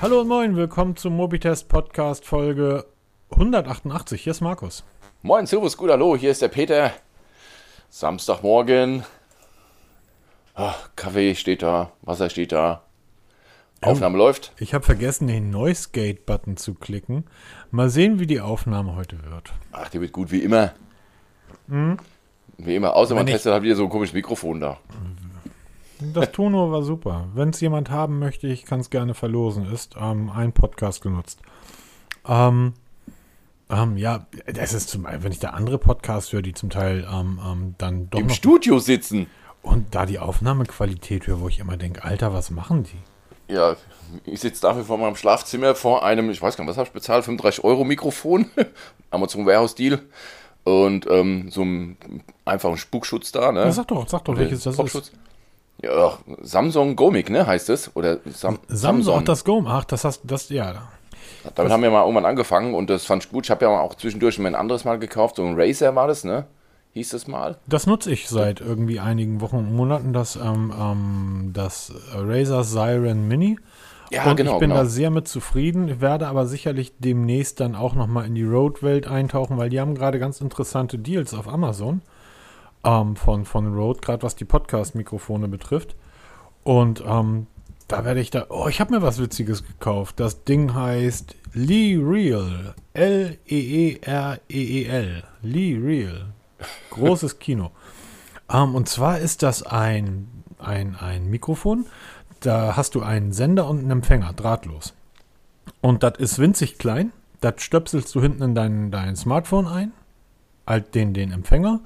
Hallo und moin, willkommen zum Mobitest Podcast Folge 188. Hier ist Markus. Moin, Servus, gut, hallo, hier ist der Peter. Samstagmorgen. Ah, Kaffee steht da, Wasser steht da. Aufnahme läuft. Ich habe vergessen, den Noise Gate Button zu klicken. Mal sehen, wie die Aufnahme heute wird. Ach, die wird gut, wie immer. Wie immer, außer man Wenn ich- testet halt wieder so ein komisches Mikrofon da. Das Tono war super. Wenn es jemand haben möchte, ich kann es gerne verlosen. Ist ähm, ein Podcast genutzt. Ähm, ähm, ja, das ist zum wenn ich da andere Podcasts höre, die zum Teil ähm, ähm, dann doch Im Studio sitzen. und da die Aufnahmequalität höre, wo ich immer denke, Alter, was machen die? Ja, ich sitze dafür vor meinem Schlafzimmer vor einem, ich weiß gar nicht, was habe ich bezahlt, 35 Euro Mikrofon, Amazon Warehouse Deal und ähm, so einem einfachen Spukschutz da, ne? Ja, sag doch, sag doch, welches das ist. Ja, Samsung Gomic, ne, heißt es? Oder Sam Samsung, ach, das Gom, ach, das hast, das, ja. Damit haben wir mal irgendwann angefangen und das fand ich gut. Ich habe ja auch zwischendurch mal ein anderes Mal gekauft, so ein Razer war das, ne? Hieß das mal? Das nutze ich seit irgendwie einigen Wochen und Monaten, das, ähm, ähm, das Razer Siren Mini. Ja, und genau, ich bin genau. da sehr mit zufrieden. Ich werde aber sicherlich demnächst dann auch nochmal in die Rode-Welt eintauchen, weil die haben gerade ganz interessante Deals auf Amazon ähm, von, von Rode, gerade was die Podcast-Mikrofone betrifft. Und ähm, da werde ich da. Oh, ich habe mir was Witziges gekauft. Das Ding heißt Lee Real. L-E-E-R-E-E-L. Lee Real. Großes Kino. Ähm, und zwar ist das ein, ein, ein Mikrofon. Da hast du einen Sender und einen Empfänger, drahtlos. Und das ist winzig klein. Das stöpselst du hinten in dein, dein Smartphone ein. Halt den, den Empfänger.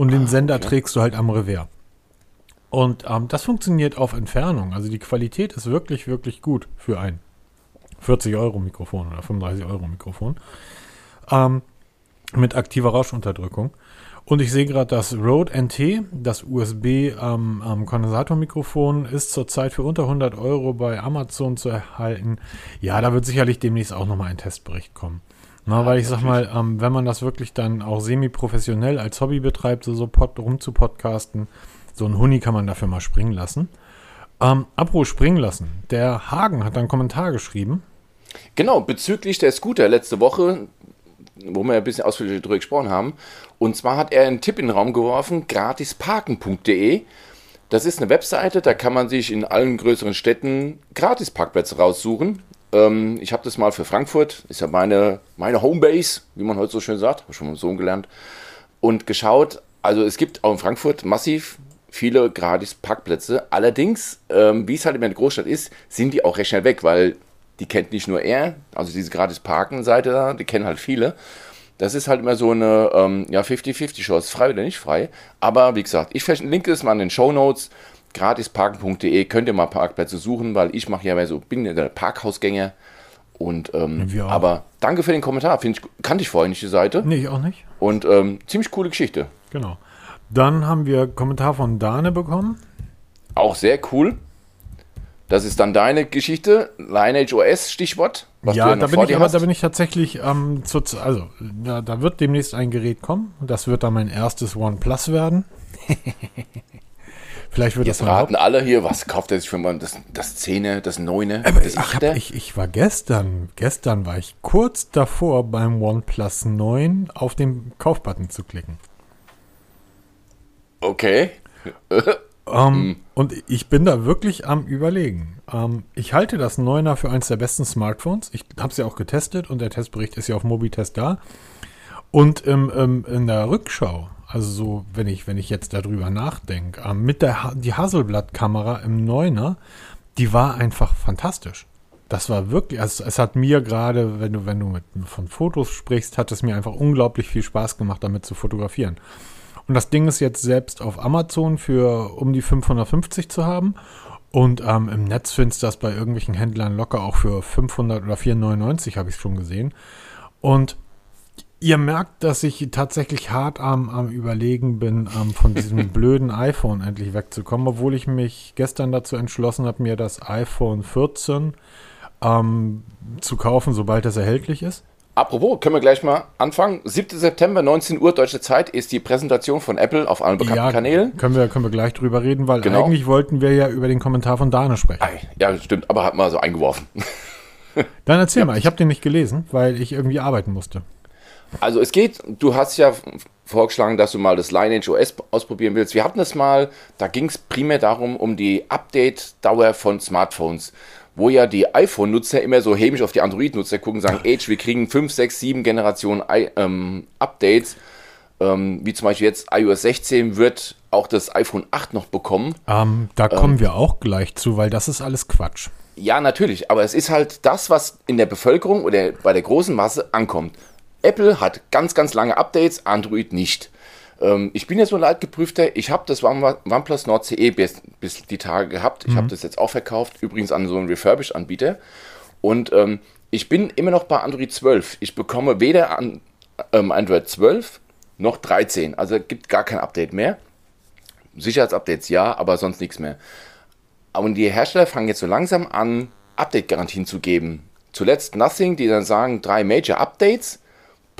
Und den Sender okay. trägst du halt am Revers. Und ähm, das funktioniert auf Entfernung. Also die Qualität ist wirklich, wirklich gut für ein 40 Euro Mikrofon oder 35 Euro Mikrofon. Ähm, mit aktiver Rauschunterdrückung. Und ich sehe gerade, das Rode NT, das USB ähm, ähm, Kondensatormikrofon, ist zurzeit für unter 100 Euro bei Amazon zu erhalten. Ja, da wird sicherlich demnächst auch nochmal ein Testbericht kommen. Na, weil ich sag mal, ähm, wenn man das wirklich dann auch semi-professionell als Hobby betreibt, so, so pod, rum zu podcasten, so ein Huni kann man dafür mal springen lassen. Ähm, apropos springen lassen. Der Hagen hat einen Kommentar geschrieben. Genau, bezüglich der Scooter letzte Woche, wo wir ein bisschen ausführlich darüber gesprochen haben. Und zwar hat er einen Tipp in den Raum geworfen, gratisparken.de. Das ist eine Webseite, da kann man sich in allen größeren Städten Gratisparkplätze raussuchen. Ähm, ich habe das mal für Frankfurt, ist ja meine, meine Homebase, wie man heute so schön sagt, habe schon dem Sohn gelernt, und geschaut. Also es gibt auch in Frankfurt massiv viele Gratis-Parkplätze. Allerdings, ähm, wie es halt in der Großstadt ist, sind die auch recht schnell weg, weil die kennt nicht nur er, also diese Gratis-Parken-Seite da, die kennen halt viele. Das ist halt immer so eine ähm, ja, 50-50-Chance, frei oder nicht frei. Aber wie gesagt, ich verlinke es mal in den Show Notes. Gratisparken.de könnt ihr mal Parkplätze suchen, weil ich mache ja mehr so, bin ja der Parkhausgänger. Und ähm, aber danke für den Kommentar. Find ich, kannte ich vorher nicht die Seite. Nee, ich auch nicht. Und ähm, ziemlich coole Geschichte. Genau. Dann haben wir Kommentar von Dane bekommen. Auch sehr cool. Das ist dann deine Geschichte, Lineage OS, Stichwort. was ja, noch da bin ich aber da bin ich tatsächlich ähm, zu, also da, da wird demnächst ein Gerät kommen. Das wird dann mein erstes OnePlus werden. Vielleicht wird Jetzt das raten alle hier, was kauft er sich für mal das, das 10er, das 9er, Aber das ich, hab, 8er? ich, ich war gestern, gestern war ich kurz davor beim OnePlus 9 auf den Kaufbutton zu klicken. Okay. Ähm, Und ich bin da wirklich am überlegen. Ähm, ich halte das 9er für eines der besten Smartphones. Ich habe es ja auch getestet und der Testbericht ist ja auf Mobitest da. Und im, im, in der Rückschau, also so, wenn ich, wenn ich jetzt darüber nachdenke, ähm, mit der Ha- die Hasselblatt-Kamera im 9er, die war einfach fantastisch. Das war wirklich, also es hat mir gerade, wenn du, wenn du mit, von Fotos sprichst, hat es mir einfach unglaublich viel Spaß gemacht, damit zu fotografieren. Und das Ding ist jetzt selbst auf Amazon für um die 550 zu haben. Und ähm, im Netz findest du das bei irgendwelchen Händlern locker auch für 500 oder 499 habe ich schon gesehen. Und ihr merkt, dass ich tatsächlich hart am, am Überlegen bin, ähm, von diesem blöden iPhone endlich wegzukommen, obwohl ich mich gestern dazu entschlossen habe, mir das iPhone 14 ähm, zu kaufen, sobald es erhältlich ist. Apropos, können wir gleich mal anfangen. 7. September, 19 Uhr deutsche Zeit, ist die Präsentation von Apple auf allen bekannten Kanälen. Können wir, können wir gleich drüber reden, weil Genau. eigentlich wollten wir ja über den Kommentar von Dane sprechen. Ja, stimmt, aber hat mal so eingeworfen. Dann erzähl ja. mal, ich habe den nicht gelesen, weil ich irgendwie arbeiten musste. Also es geht, du hast ja vorgeschlagen, dass du mal das Lineage OS ausprobieren willst. Wir hatten es mal, da ging es primär darum, um die Update-Dauer von Smartphones, wo ja die iPhone-Nutzer immer so hämisch auf die Android-Nutzer gucken, sagen, Age, wir kriegen 5, 6, 7 Generationen ähm, Updates, ähm, wie zum Beispiel jetzt iOS 16 wird auch das iPhone 8 noch bekommen. Ähm, da kommen ähm, wir auch gleich zu, weil das ist alles Quatsch. Ja, natürlich, aber es ist halt das, was in der Bevölkerung oder bei der großen Masse ankommt. Apple hat ganz, ganz lange Updates, Android nicht. Ähm, ich bin ja so ein leidgeprüfter, ich habe das OnePlus Nord CE bis, bis die Tage gehabt. Ich mhm. habe das jetzt auch verkauft, übrigens an so einen Refurbished-Anbieter. Und ähm, ich bin immer noch bei Android 12. Ich bekomme weder an, ähm, Android 12 noch 13. Also gibt gar kein Update mehr. Sicherheitsupdates ja, aber sonst nichts mehr. Und die Hersteller fangen jetzt so langsam an, Update-Garantien zu geben. Zuletzt Nothing, die dann sagen, drei Major Updates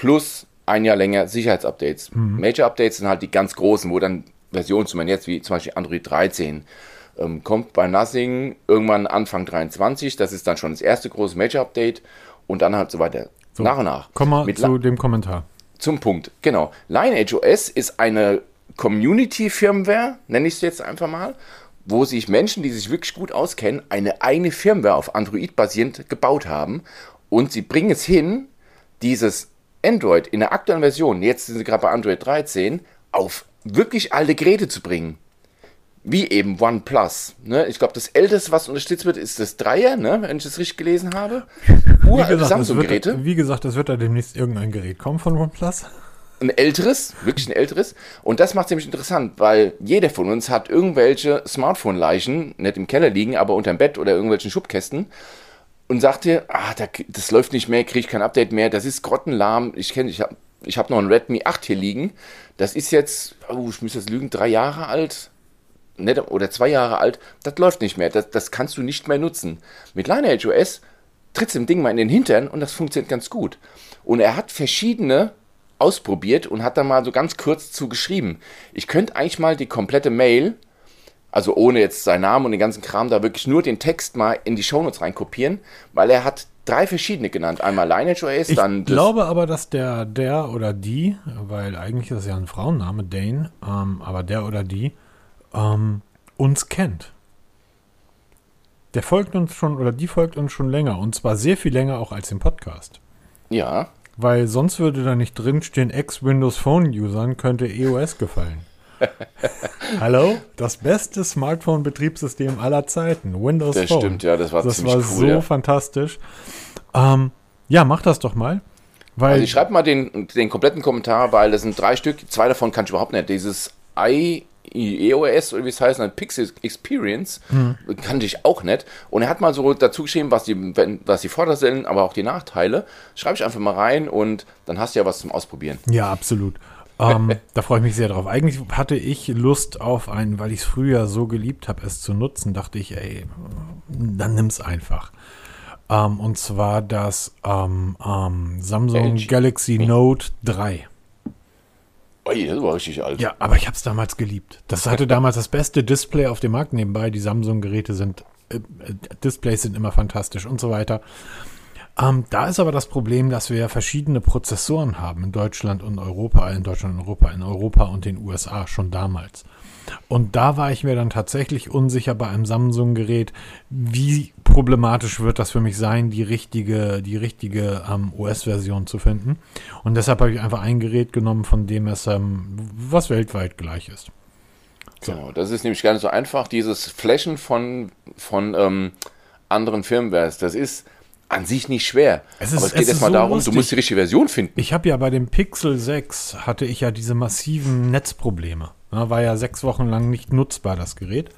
plus ein Jahr länger Sicherheitsupdates. Mhm. Major Updates sind halt die ganz großen, wo dann Versionen zum Beispiel jetzt wie zum Beispiel Android 13 ähm, kommt bei Nothing irgendwann Anfang 23. Das ist dann schon das erste große Major Update und dann halt so weiter. So, nach und nach. Komm mal Mit zu dem Kommentar. Zum Punkt, genau. Lineage OS ist eine Community-Firmware, nenne ich es jetzt einfach mal, wo sich Menschen, die sich wirklich gut auskennen, eine eigene Firmware auf Android basierend gebaut haben und sie bringen es hin, dieses Android in der aktuellen Version, jetzt sind sie gerade bei Android 13, auf wirklich alte Geräte zu bringen. Wie eben OnePlus. Ne? Ich glaube, das älteste, was unterstützt wird, ist das Dreier, ne? wenn ich das richtig gelesen habe. Uralte Samsung-Geräte. Wie gesagt, es wird da demnächst irgendein Gerät kommen von OnePlus. Ein älteres, wirklich ein älteres. Und das macht es nämlich interessant, weil jeder von uns hat irgendwelche Smartphone-Leichen, nicht im Keller liegen, aber unterm Bett oder irgendwelchen Schubkästen und sagte, ah, da, das läuft nicht mehr, kriege ich kein Update mehr, das ist grottenlahm. Ich kenne, ich habe ich hab noch ein Redmi 8 hier liegen. Das ist jetzt, oh, ich muss das lügen, drei Jahre alt nicht, oder zwei Jahre alt. Das läuft nicht mehr, das, das kannst du nicht mehr nutzen. Mit Lineage OS trittst dem Ding mal in den Hintern und das funktioniert ganz gut. Und er hat verschiedene ausprobiert und hat da mal so ganz kurz zu geschrieben. Ich könnte eigentlich mal die komplette Mail also ohne jetzt seinen Namen und den ganzen Kram, da wirklich nur den Text mal in die Shownotes reinkopieren, weil er hat drei verschiedene genannt. Einmal Lineage OS, ich dann. Ich glaube aber, dass der, der oder die, weil eigentlich ist es ja ein Frauenname, Dane, ähm, aber der oder die ähm, uns kennt. Der folgt uns schon oder die folgt uns schon länger und zwar sehr viel länger auch als im Podcast. Ja. Weil sonst würde da nicht drinstehen, Ex-Windows Phone-Usern könnte EOS gefallen. Hallo? Das beste Smartphone-Betriebssystem aller Zeiten. Windows das Phone. Das stimmt, ja, das war Das war cool, so ja. fantastisch. Ähm, ja, mach das doch mal. Weil also ich schreibe mal den, den kompletten Kommentar, weil das sind drei Stück, zwei davon kann ich überhaupt nicht. Dieses i EOS oder wie es heißt, ein Pixel Experience, hm. kannte ich auch nicht. Und er hat mal so dazu geschrieben, was die, was die Vorteile sind, aber auch die Nachteile. Schreibe ich einfach mal rein und dann hast du ja was zum Ausprobieren. Ja, absolut ähm, da freue ich mich sehr drauf. Eigentlich hatte ich Lust auf einen, weil ich es früher so geliebt habe, es zu nutzen, dachte ich, ey, dann nimm es einfach. Ähm, und zwar das ähm, ähm Samsung LG. Galaxy Note 3. Oi, das war richtig alt. Ja, aber ich habe es damals geliebt. Das hatte damals das beste Display auf dem Markt nebenbei. Die Samsung-Geräte sind, äh, äh Displays sind immer fantastisch und so weiter. Ähm, da ist aber das Problem, dass wir ja verschiedene Prozessoren haben in Deutschland und Europa, in Deutschland und Europa, in Europa und den USA schon damals. Und da war ich mir dann tatsächlich unsicher bei einem Samsung-Gerät, wie problematisch wird das für mich sein, die richtige, die richtige ähm, OS-Version zu finden. Und deshalb habe ich einfach ein Gerät genommen, von dem es, ähm, was weltweit gleich ist. So. Genau, das ist nämlich gar nicht so einfach, dieses Flashen von, von ähm, anderen Firmwares. Das ist an sich nicht schwer. Es ist, aber es geht erstmal so darum, lustig. du musst die richtige Version finden. Ich habe ja bei dem Pixel 6 hatte ich ja diese massiven Netzprobleme. war ja sechs Wochen lang nicht nutzbar, das Gerät.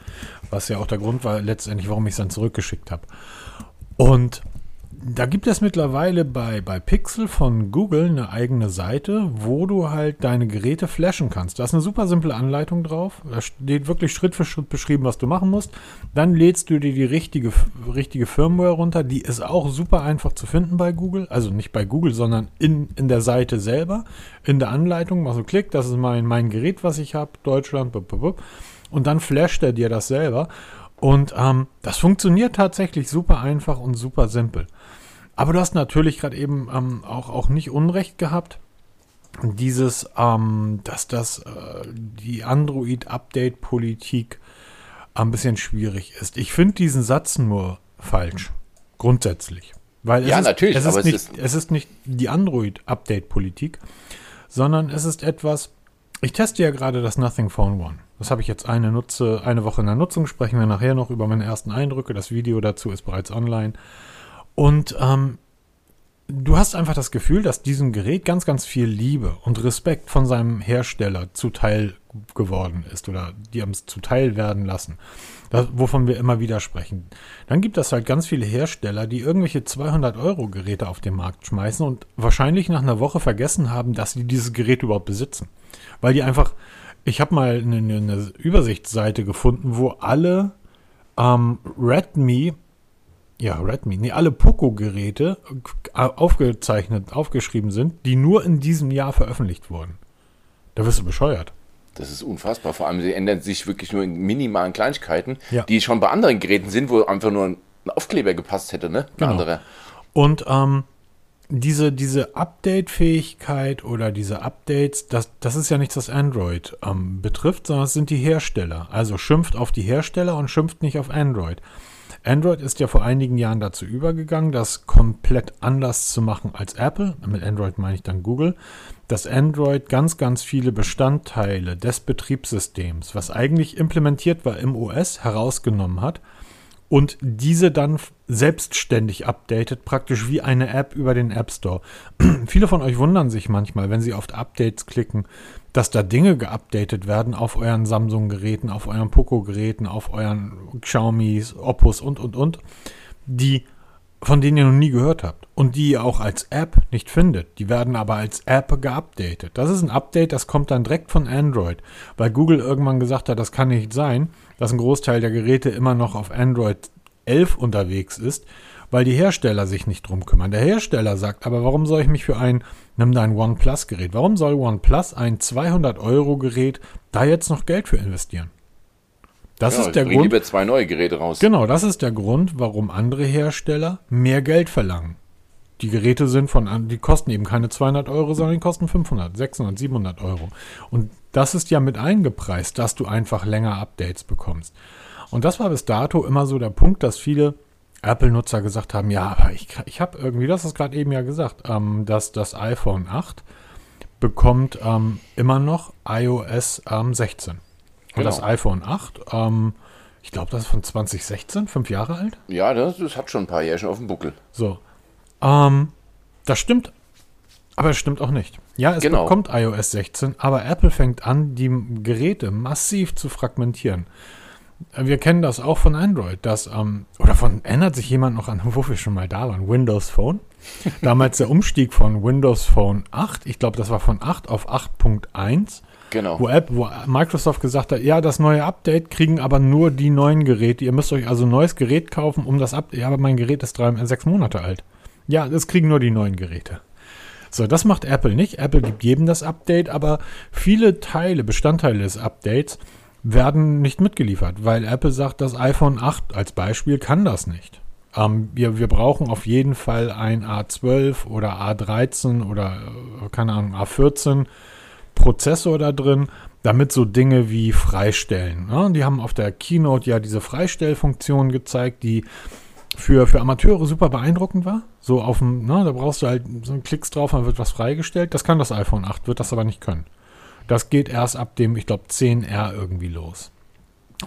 Was ja auch der Grund war letztendlich, warum ich es dann zurückgeschickt habe. Und da gibt es mittlerweile bei, bei Pixel von Google eine eigene Seite, wo du halt deine Geräte flashen kannst. Da ist eine super simple Anleitung drauf. Da steht wirklich Schritt für Schritt beschrieben, was du machen musst. Dann lädst du dir die richtige, richtige Firmware runter. Die ist auch super einfach zu finden bei Google. Also nicht bei Google, sondern in, in der Seite selber. In der Anleitung machst du Klick, das ist mein, mein Gerät, was ich habe, Deutschland. Und dann flasht er dir das selber. Und ähm, das funktioniert tatsächlich super einfach und super simpel. Aber du hast natürlich gerade eben ähm, auch, auch nicht Unrecht gehabt. Dieses, ähm, dass das äh, die Android-Update-Politik ein bisschen schwierig ist. Ich finde diesen Satz nur falsch. Grundsätzlich. Weil Ja, ist, natürlich, Es ist, aber es nicht, ist- es ist nicht die Android-Update-Politik, sondern es ist etwas. Ich teste ja gerade das Nothing Phone One. Das habe ich jetzt eine, Nutze, eine Woche in der Nutzung. Sprechen wir nachher noch über meine ersten Eindrücke. Das Video dazu ist bereits online. Und ähm, du hast einfach das Gefühl, dass diesem Gerät ganz, ganz viel Liebe und Respekt von seinem Hersteller zuteil geworden ist oder die haben es zuteil werden lassen, das, wovon wir immer wieder sprechen. Dann gibt es halt ganz viele Hersteller, die irgendwelche 200 Euro Geräte auf den Markt schmeißen und wahrscheinlich nach einer Woche vergessen haben, dass sie dieses Gerät überhaupt besitzen. Weil die einfach, ich habe mal eine, eine Übersichtsseite gefunden, wo alle ähm, Redmi ja, Redmi. Nee, alle Poco-Geräte äh, aufgezeichnet, aufgeschrieben sind, die nur in diesem Jahr veröffentlicht wurden. Da wirst du bescheuert. Das ist unfassbar. Vor allem, sie ändern sich wirklich nur in minimalen Kleinigkeiten, Ja. die schon bei anderen Geräten sind, wo einfach nur ein Aufkleber gepasst hätte, ne? Ein Genau. anderer. Und ähm, diese, diese Update-Fähigkeit oder diese Updates, das, das ist ja nichts, was Android ähm, betrifft, sondern es sind die Hersteller. Also schimpft auf die Hersteller und schimpft nicht auf Android. Android ist ja vor einigen Jahren dazu übergegangen, das komplett anders zu machen als Apple. Mit Android meine ich dann Google. Dass Android ganz, ganz viele Bestandteile des Betriebssystems, was eigentlich implementiert war im OS, herausgenommen hat und diese dann selbstständig updatet, praktisch wie eine App über den App Store. Viele von euch wundern sich manchmal, wenn sie auf Updates klicken, dass da Dinge geupdatet werden auf euren Samsung-Geräten, auf euren Poco-Geräten, auf euren Xiaomis, Oppos und, und, und, die von denen ihr noch nie gehört habt und die ihr auch als App nicht findet. Die werden aber als App geupdatet. Das ist ein Update, das kommt dann direkt von Android, weil Google irgendwann gesagt hat, das kann nicht sein, dass ein Großteil der Geräte immer noch auf Android 11 unterwegs ist, weil die Hersteller sich nicht drum kümmern. Der Hersteller sagt, aber warum soll ich mich für ein, nimm dein OnePlus-Gerät, warum soll OnePlus ein 200-Euro-Gerät da jetzt noch Geld für investieren? Das Ja, ist der Grund. lieber zwei neue Geräte raus. Genau, das ist der Grund, warum andere Hersteller mehr Geld verlangen. Die Geräte sind von, an- die kosten eben keine 200 Euro, sondern die kosten 500, 600, 700 Euro. Und das ist ja mit eingepreist, dass du einfach länger Updates bekommst. Und das war bis dato immer so der Punkt, dass viele Apple-Nutzer gesagt haben, ja, aber ich, ich habe irgendwie, das ist gerade eben ja gesagt, ähm, dass das iPhone 8 bekommt ähm, immer noch iOS ähm, 16. Und Genau. das iPhone 8, ähm, ich glaube, das ist von 2016, fünf Jahre alt. Ja, das, das hat schon ein paar Jährchen auf dem Buckel. So. Ähm, das stimmt, aber es stimmt auch nicht. Ja, es Genau. bekommt iOS 16, aber Apple fängt an, die Geräte massiv zu fragmentieren. Äh, Wir kennen das auch von Android, dass, ähm, oder von, erinnert sich jemand noch an, wo wir schon mal da waren, Windows Phone? Damals der Umstieg von Windows Phone 8, ich glaube, das war von 8 auf 8.1 Genau. wo, App, wo Microsoft gesagt hat, ja, das neue Update kriegen aber nur die neuen Geräte. Ihr müsst euch also ein neues Gerät kaufen, um das Update. Ja, aber mein Gerät ist drei, sechs Monate alt. Ja, das kriegen nur die neuen Geräte. So, das macht Apple nicht. Apple gibt jedem das Update, aber viele Teile, Bestandteile des Updates werden nicht mitgeliefert, weil Apple sagt, das iPhone 8 als Beispiel kann das nicht. Ähm, wir, wir brauchen auf jeden Fall ein A12 oder A13 oder äh, keine Ahnung, A14 Prozessor da drin, damit so Dinge wie Freistellen. Ne? Die haben auf der Keynote ja diese Freistellfunktion gezeigt, die für, für Amateure super beeindruckend war. So auf dem, ne, da brauchst du halt so einen Klicks drauf, dann wird was freigestellt. Das kann das iPhone 8, wird das aber nicht können. Das geht erst ab dem, ich glaube, 10R irgendwie los.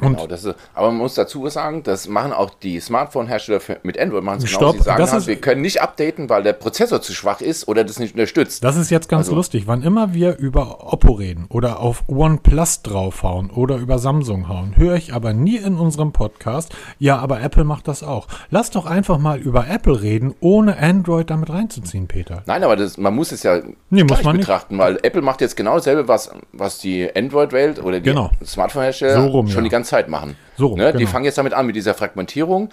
Und Genau, das ist, aber man muss dazu sagen, das machen auch die Smartphone-Hersteller mit Android, machen es genau. Sie sagen das halt, ist- wir können nicht updaten, weil der Prozessor zu schwach ist oder das nicht unterstützt. Das ist jetzt ganz Also- lustig. Wann immer wir über Oppo reden oder auf OnePlus draufhauen oder über Samsung hauen, höre ich aber nie in unserem Podcast, ja, aber Apple macht das auch. Lass doch einfach mal über Apple reden, ohne Android damit reinzuziehen, Peter. Nein, aber das, man muss es ja Nee, muss man nicht. betrachten, weil Apple macht jetzt genau dasselbe, was, was die Android-Welt oder die Genau. Smartphone-Hersteller So schon ja. die ganze Zeit machen. So ne? Die genau. fangen jetzt damit an, mit dieser Fragmentierung.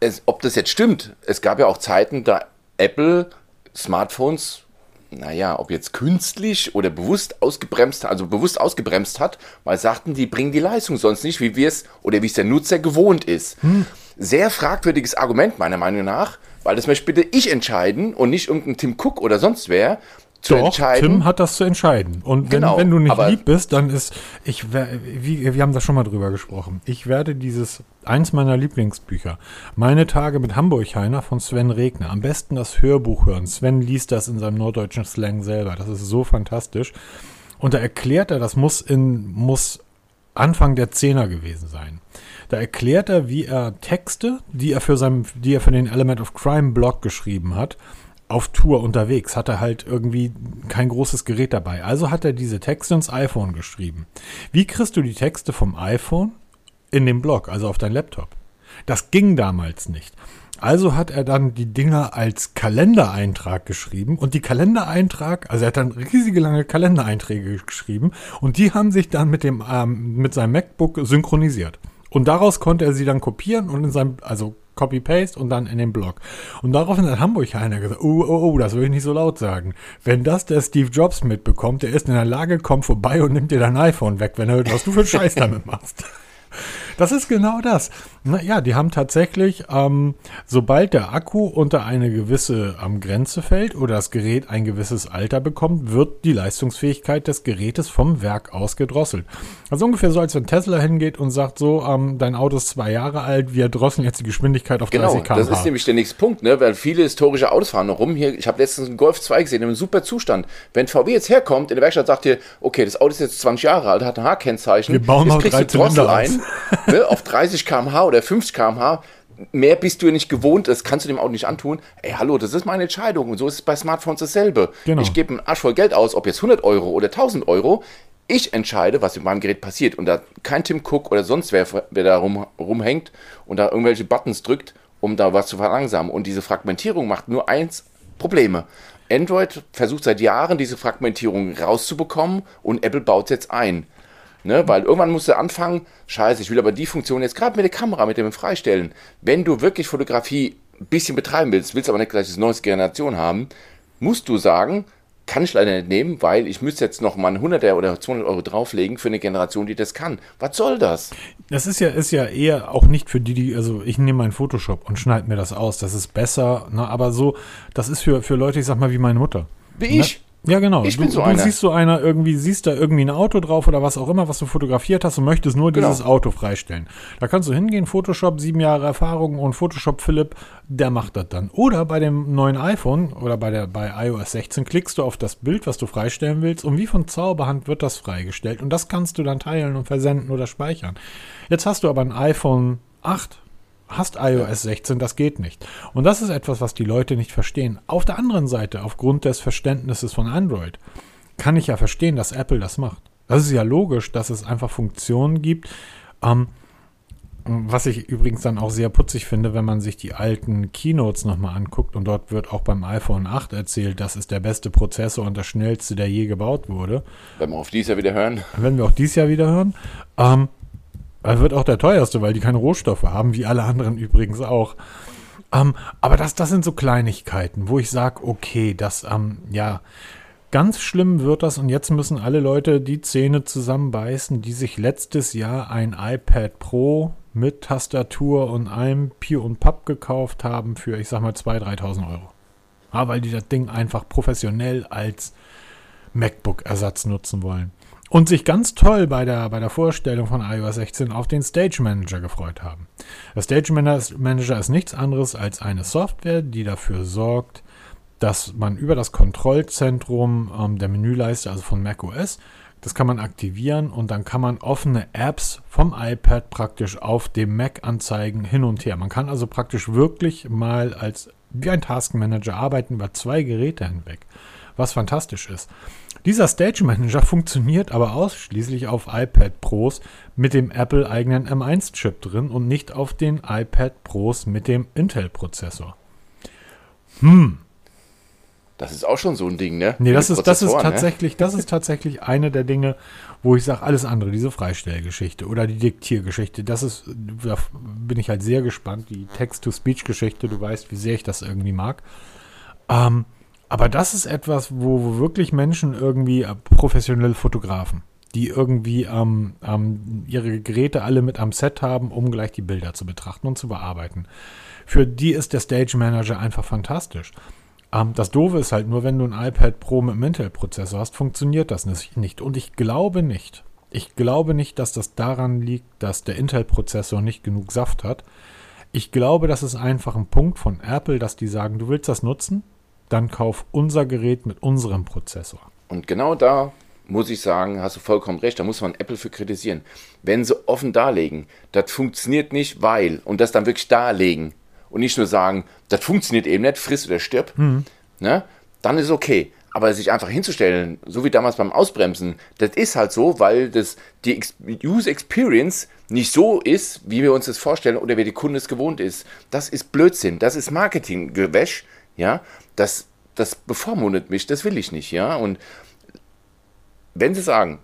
Es, ob das jetzt stimmt, es gab ja auch Zeiten, da Apple Smartphones, naja, ob jetzt künstlich oder bewusst ausgebremst, also bewusst ausgebremst hat, weil sagten, die bringen die Leistung sonst nicht, wie wir es oder wie es der Nutzer gewohnt ist. Hm. Sehr fragwürdiges Argument, meiner Meinung nach, Weil das möchte bitte ich entscheiden und nicht irgendein Tim Cook oder sonst wer zu Doch, entscheiden. Tim hat das zu entscheiden. Und wenn, Genau, wenn du nicht lieb bist, dann ist, ich, wer- wie, wir haben da schon mal drüber gesprochen. Ich werde dieses, eins meiner Lieblingsbücher, Meine Tage mit Hamburg-Heiner von Sven Regner, am besten das Hörbuch hören. Sven liest das in seinem norddeutschen Slang selber. Das ist so fantastisch. Und da erklärt er, das muss in, muss Anfang der Zehner gewesen sein. Da erklärt er, wie er Texte, die er für seinen, die er für den Element of Crime Blog geschrieben hat, auf Tour unterwegs, hat er halt irgendwie kein großes Gerät dabei. Also hat er diese Texte ins iPhone geschrieben. Wie kriegst du die Texte vom iPhone in den Blog, also auf dein Laptop? Das ging damals nicht. Also hat er dann die Dinger als Kalendereintrag geschrieben und die Kalendereintrag, also er hat dann riesige lange Kalendereinträge geschrieben und die haben sich dann mit dem ähm, mit seinem MacBook synchronisiert. Und daraus konnte er sie dann kopieren und in seinem, also Copy-Paste und dann in den Blog. Und daraufhin hat Hamburg einer gesagt, oh, oh, oh, das will ich nicht so laut sagen. Wenn das der Steve Jobs mitbekommt, der ist in der Lage, kommt vorbei und nimmt dir dein iPhone weg, wenn er hört, was du für Scheiß damit machst. Das ist genau das. Naja, die haben tatsächlich, ähm, sobald der Akku unter eine gewisse ähm, Grenze fällt oder das Gerät ein gewisses Alter bekommt, wird die Leistungsfähigkeit des Gerätes vom Werk aus gedrosselt. Also ungefähr so, als wenn Tesla hingeht und sagt so, ähm, dein Auto ist zwei Jahre alt, wir drosseln jetzt die Geschwindigkeit auf Genau, 30 km/h. das ist nämlich der nächste Punkt, ne? weil viele historische Autos fahren noch rum. Hier, ich habe letztens einen Golf 2 gesehen, in einem super Zustand. Wenn VW jetzt herkommt, in der Werkstatt sagt ihr, okay, das Auto ist jetzt 20 Jahre alt, hat ein H-Kennzeichen, Wir bauen jetzt kriegst du Drossel ein, ne? auf 30 km/h oder 50 km/h. Mehr bist du ja nicht gewohnt, das kannst du dem Auto nicht antun. Ey, hallo, das ist meine Entscheidung. Und so ist es bei Smartphones dasselbe. Genau. Ich gebe einen Arsch voll Geld aus, ob jetzt 100 Euro oder 1000 Euro. Ich entscheide, was mit meinem Gerät passiert. Und da kein Tim Cook oder sonst wer, wer da rum, rumhängt und da irgendwelche Buttons drückt, um da was zu verlangsamen. Und diese Fragmentierung macht nur eins Probleme. Android versucht seit Jahren, diese Fragmentierung rauszubekommen und Apple baut es jetzt ein. Ne, weil irgendwann musst du anfangen, scheiße, ich will aber die Funktion jetzt gerade mit der Kamera, mit dem Freistellen. Wenn du wirklich Fotografie ein bisschen betreiben willst, willst aber nicht gleich die neueste Generation haben, musst du sagen, kann ich leider nicht nehmen, weil ich müsste jetzt noch mal 100 oder 200 Euro drauflegen für eine Generation, die das kann. Was soll das? Das ist ja, ist ja eher auch nicht für die, die, also ich nehme meinen Photoshop und schneide mir das aus. Das ist besser, ne? aber so, das ist für, für Leute, ich sag mal, wie meine Mutter. Wie Ne? Ja, genau. Ich du, bin so du einer. siehst so einer irgendwie, siehst da irgendwie ein Auto drauf oder was auch immer, was du fotografiert hast und möchtest nur Genau. dieses Auto freistellen. Da kannst du hingehen, Photoshop, sieben Jahre Erfahrung und Photoshop Philipp, der macht das dann. Oder bei dem neuen iPhone oder bei der, bei iOS 16 klickst du auf das Bild, was du freistellen willst und wie von Zauberhand wird das freigestellt und das kannst du dann teilen und versenden oder speichern. Jetzt hast du aber ein iPhone 8 hast iOS 16, das geht nicht. Und das ist etwas, was die Leute nicht verstehen. Auf der anderen Seite, aufgrund des Verständnisses von Android, kann ich ja verstehen, dass Apple das macht. Das ist ja logisch, dass es einfach Funktionen gibt, ähm, was ich übrigens dann auch sehr putzig finde, wenn man sich die alten Keynotes nochmal anguckt und dort wird auch beim iPhone 8 erzählt, das ist der beste Prozessor und das schnellste, der je gebaut wurde. Wenn wir auf dies Jahr wieder hören. Werden wir auch dieses Jahr wieder hören. Ähm, er wird auch der teuerste, weil die keine Rohstoffe haben, wie alle anderen übrigens auch. Ähm, aber das, das sind so Kleinigkeiten, wo ich sage, okay, das, ähm, ja, ganz schlimm wird das und jetzt müssen alle Leute die Zähne zusammenbeißen, die sich letztes Jahr ein iPad Pro mit Tastatur und allem Pier und Papp gekauft haben für, ich sag mal, 2.000, 3.000 Euro. Ja, weil die das Ding einfach professionell als MacBook-Ersatz nutzen wollen. Und sich ganz toll bei der, bei der Vorstellung von iOS 16 auf den Stage Manager gefreut haben. Der Stage Manager ist nichts anderes als eine Software, die dafür sorgt, dass man über das Kontrollzentrum ähm, der Menüleiste, also von macOS, das kann man aktivieren und dann kann man offene Apps vom iPad praktisch auf dem Mac anzeigen hin und her. Man kann also praktisch wirklich mal als wie ein Taskmanager arbeiten über zwei Geräte hinweg, was fantastisch ist. Dieser Stage Manager funktioniert aber ausschließlich auf iPad Pros mit dem Apple eigenen M1 Chip drin und nicht auf den iPad Pros mit dem Intel Prozessor. Das ist auch schon so ein Ding, ne? Nee, das ist, das ist ne? tatsächlich, das ist tatsächlich eine der Dinge, wo ich sage, alles andere, diese Freistellgeschichte oder die Diktiergeschichte, das ist, da bin ich halt sehr gespannt. Die Text-to-Speech-Geschichte, du weißt, wie sehr ich das irgendwie mag. Ähm, aber das ist etwas, wo, wirklich Menschen irgendwie, äh, professionelle Fotografen, die irgendwie ähm, ähm, ihre Geräte alle mit am Set haben, um gleich die Bilder zu betrachten und zu bearbeiten. Für die ist der Stage Manager einfach fantastisch. Ähm, das Doofe ist halt nur, wenn du ein iPad Pro mit einem Intel-Prozessor hast, funktioniert das nicht. Und ich glaube nicht, ich glaube nicht, dass das daran liegt, dass der Intel-Prozessor nicht genug Saft hat. Ich glaube, das ist einfach ein Punkt von Apple, dass die sagen, du willst das nutzen, dann kauf unser Gerät mit unserem Prozessor. Und genau da muss ich sagen, hast du vollkommen recht, da muss man Apple für kritisieren. Wenn sie offen darlegen, das funktioniert nicht, weil, und das dann wirklich darlegen und nicht nur sagen, das funktioniert eben nicht, friss oder stirb, mhm. ne, dann ist okay. Aber sich einfach hinzustellen, so wie damals beim Ausbremsen, das ist halt so, weil das, die User Experience nicht so ist, wie wir uns das vorstellen oder wie die Kunde es gewohnt ist. Das ist Blödsinn, das ist Marketinggewäsch, ja, das, das bevormundet mich, das will ich nicht, ja, und wenn sie sagen,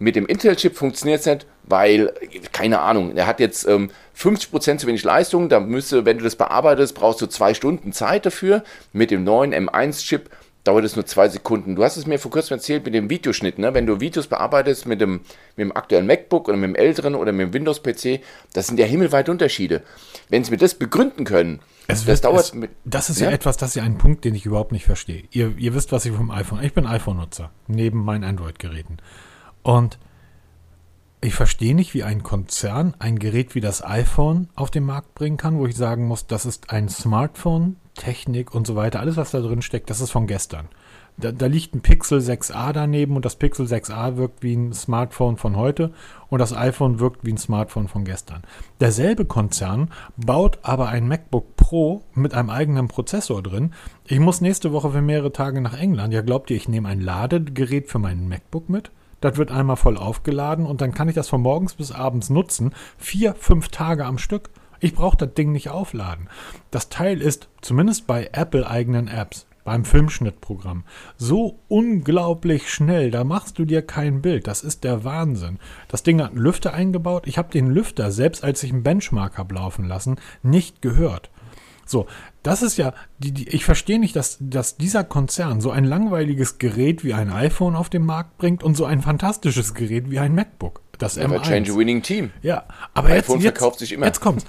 mit dem Intel-Chip funktioniert es nicht, weil, keine Ahnung, er hat jetzt ähm, 50% zu wenig Leistung, da müsste, wenn du das bearbeitest, brauchst du zwei Stunden Zeit dafür. Mit dem neuen M1-Chip dauert es nur zwei Sekunden. Du hast es mir vor kurzem erzählt mit dem Videoschnitt, ne? wenn du Videos bearbeitest mit dem, mit dem aktuellen MacBook oder mit dem älteren oder mit dem Windows-PC, das sind ja himmelweite Unterschiede. Wenn sie mir das begründen können, es das dauert. Es, mit, das ist ja? ja? etwas, das ist ja ein Punkt, den ich überhaupt nicht verstehe. Ihr, ihr wisst, was ich vom iPhone. Ich bin iPhone-Nutzer, neben meinen Android-Geräten. Und ich verstehe nicht, wie ein Konzern ein Gerät wie das iPhone auf den Markt bringen kann, wo ich sagen muss, das ist ein Smartphone, Technik und so weiter. Alles, was da drin steckt, das ist von gestern. Da, da, liegt ein Pixel 6a daneben und das Pixel 6a wirkt wie ein Smartphone von heute und das iPhone wirkt wie ein Smartphone von gestern. Derselbe Konzern baut aber ein MacBook Pro mit einem eigenen Prozessor drin. Ich muss nächste Woche für mehrere Tage nach England. Ja, glaubt ihr, ich nehme ein Ladegerät für meinen MacBook mit? Das wird einmal voll aufgeladen und dann kann ich das von morgens bis abends nutzen. Vier, fünf Tage am Stück. Ich brauche das Ding nicht aufladen. Das Teil ist, zumindest bei Apple-eigenen Apps, beim Filmschnittprogramm. So unglaublich schnell, da machst du dir kein Bild. Das ist der Wahnsinn. Das Ding hat einen Lüfter eingebaut. Ich habe den Lüfter, selbst als ich einen Benchmark habe laufen lassen, nicht gehört. So, das ist ja, die, die, ich verstehe nicht, dass, dass dieser Konzern so ein langweiliges Gerät wie ein iPhone auf den Markt bringt und so ein fantastisches Gerät wie ein MacBook. Das Never M1. change winning team. Ja, aber iPhone jetzt, verkauft sich immer. Jetzt kommt's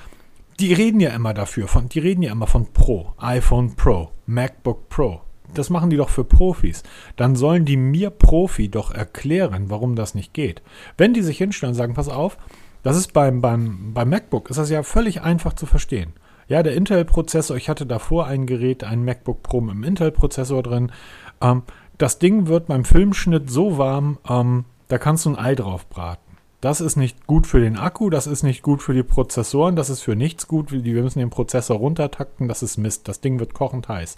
die reden ja immer dafür, von, die reden ja immer von Pro, iPhone Pro, MacBook Pro. Das machen die doch für Profis. Dann sollen die mir Profi doch erklären, warum das nicht geht. Wenn die sich hinstellen und sagen, pass auf, das ist beim, beim, beim MacBook, ist das ja völlig einfach zu verstehen. Ja, der Intel-Prozessor, ich hatte davor ein Gerät, ein MacBook Pro mit einem Intel-Prozessor drin. Ähm, das Ding wird beim Filmschnitt so warm, ähm, da kannst du ein Ei drauf braten. Das ist nicht gut für den Akku, das ist nicht gut für die Prozessoren, das ist für nichts gut. Wir müssen den Prozessor runtertakten, das ist Mist. Das Ding wird kochend heiß.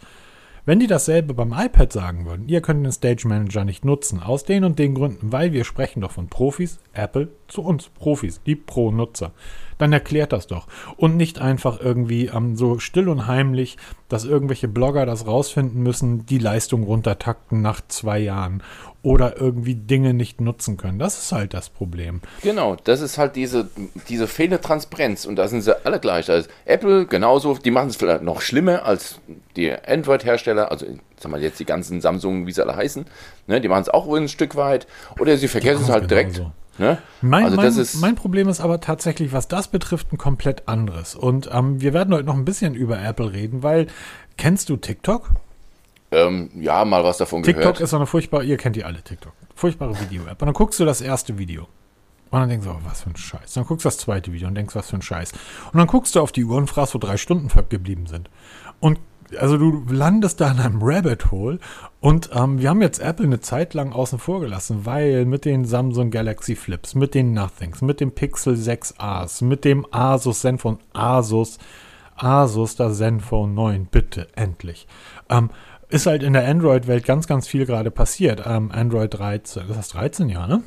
Wenn die dasselbe beim iPad sagen würden, ihr könnt den Stage Manager nicht nutzen, aus den und den Gründen, weil wir sprechen doch von Profis, Apple zu uns, Profis, die Pro-Nutzer, dann erklärt das doch. Und nicht einfach irgendwie ähm, so still und heimlich, dass irgendwelche Blogger das rausfinden müssen, die Leistung runtertakten nach zwei Jahren oder irgendwie Dinge nicht nutzen können. Das ist halt das Problem. Genau, das ist halt diese, diese fehlende Transparenz und da sind sie alle gleich. Also Apple genauso, die machen es vielleicht noch schlimmer als die Android-Hersteller, also sagen wir jetzt die ganzen Samsung, wie sie alle heißen, ne, die machen es auch ein Stück weit oder sie vergessen es halt direkt. Ne? Mein, also mein, mein, Problem ist aber tatsächlich, was das betrifft, ein komplett anderes. Und ähm, wir werden heute noch ein bisschen über Apple reden, weil kennst du TikTok? Ähm, ja, mal was davon TikTok gehört. TikTok ist so eine furchtbare, ihr kennt die alle, TikTok. Furchtbare Video-App. Und dann guckst du das erste Video. Und dann denkst du, oh, was für ein Scheiß. Dann guckst du das zweite Video und denkst, was für ein Scheiß. Und dann guckst du auf die Uhr und fragst, wo drei Stunden geblieben sind. Und also du landest da in einem Rabbit Hole und ähm, wir haben jetzt Apple eine Zeit lang außen vor gelassen, weil mit den Samsung Galaxy Flips, mit den Nothings, mit dem Pixel 6As, mit dem Asus Zenfone, Asus, Asus das Zenfone 9, bitte, endlich. Ähm, ist halt in der Android-Welt ganz, ganz viel gerade passiert. Ähm, Android 13, ist das 13, ja, ne?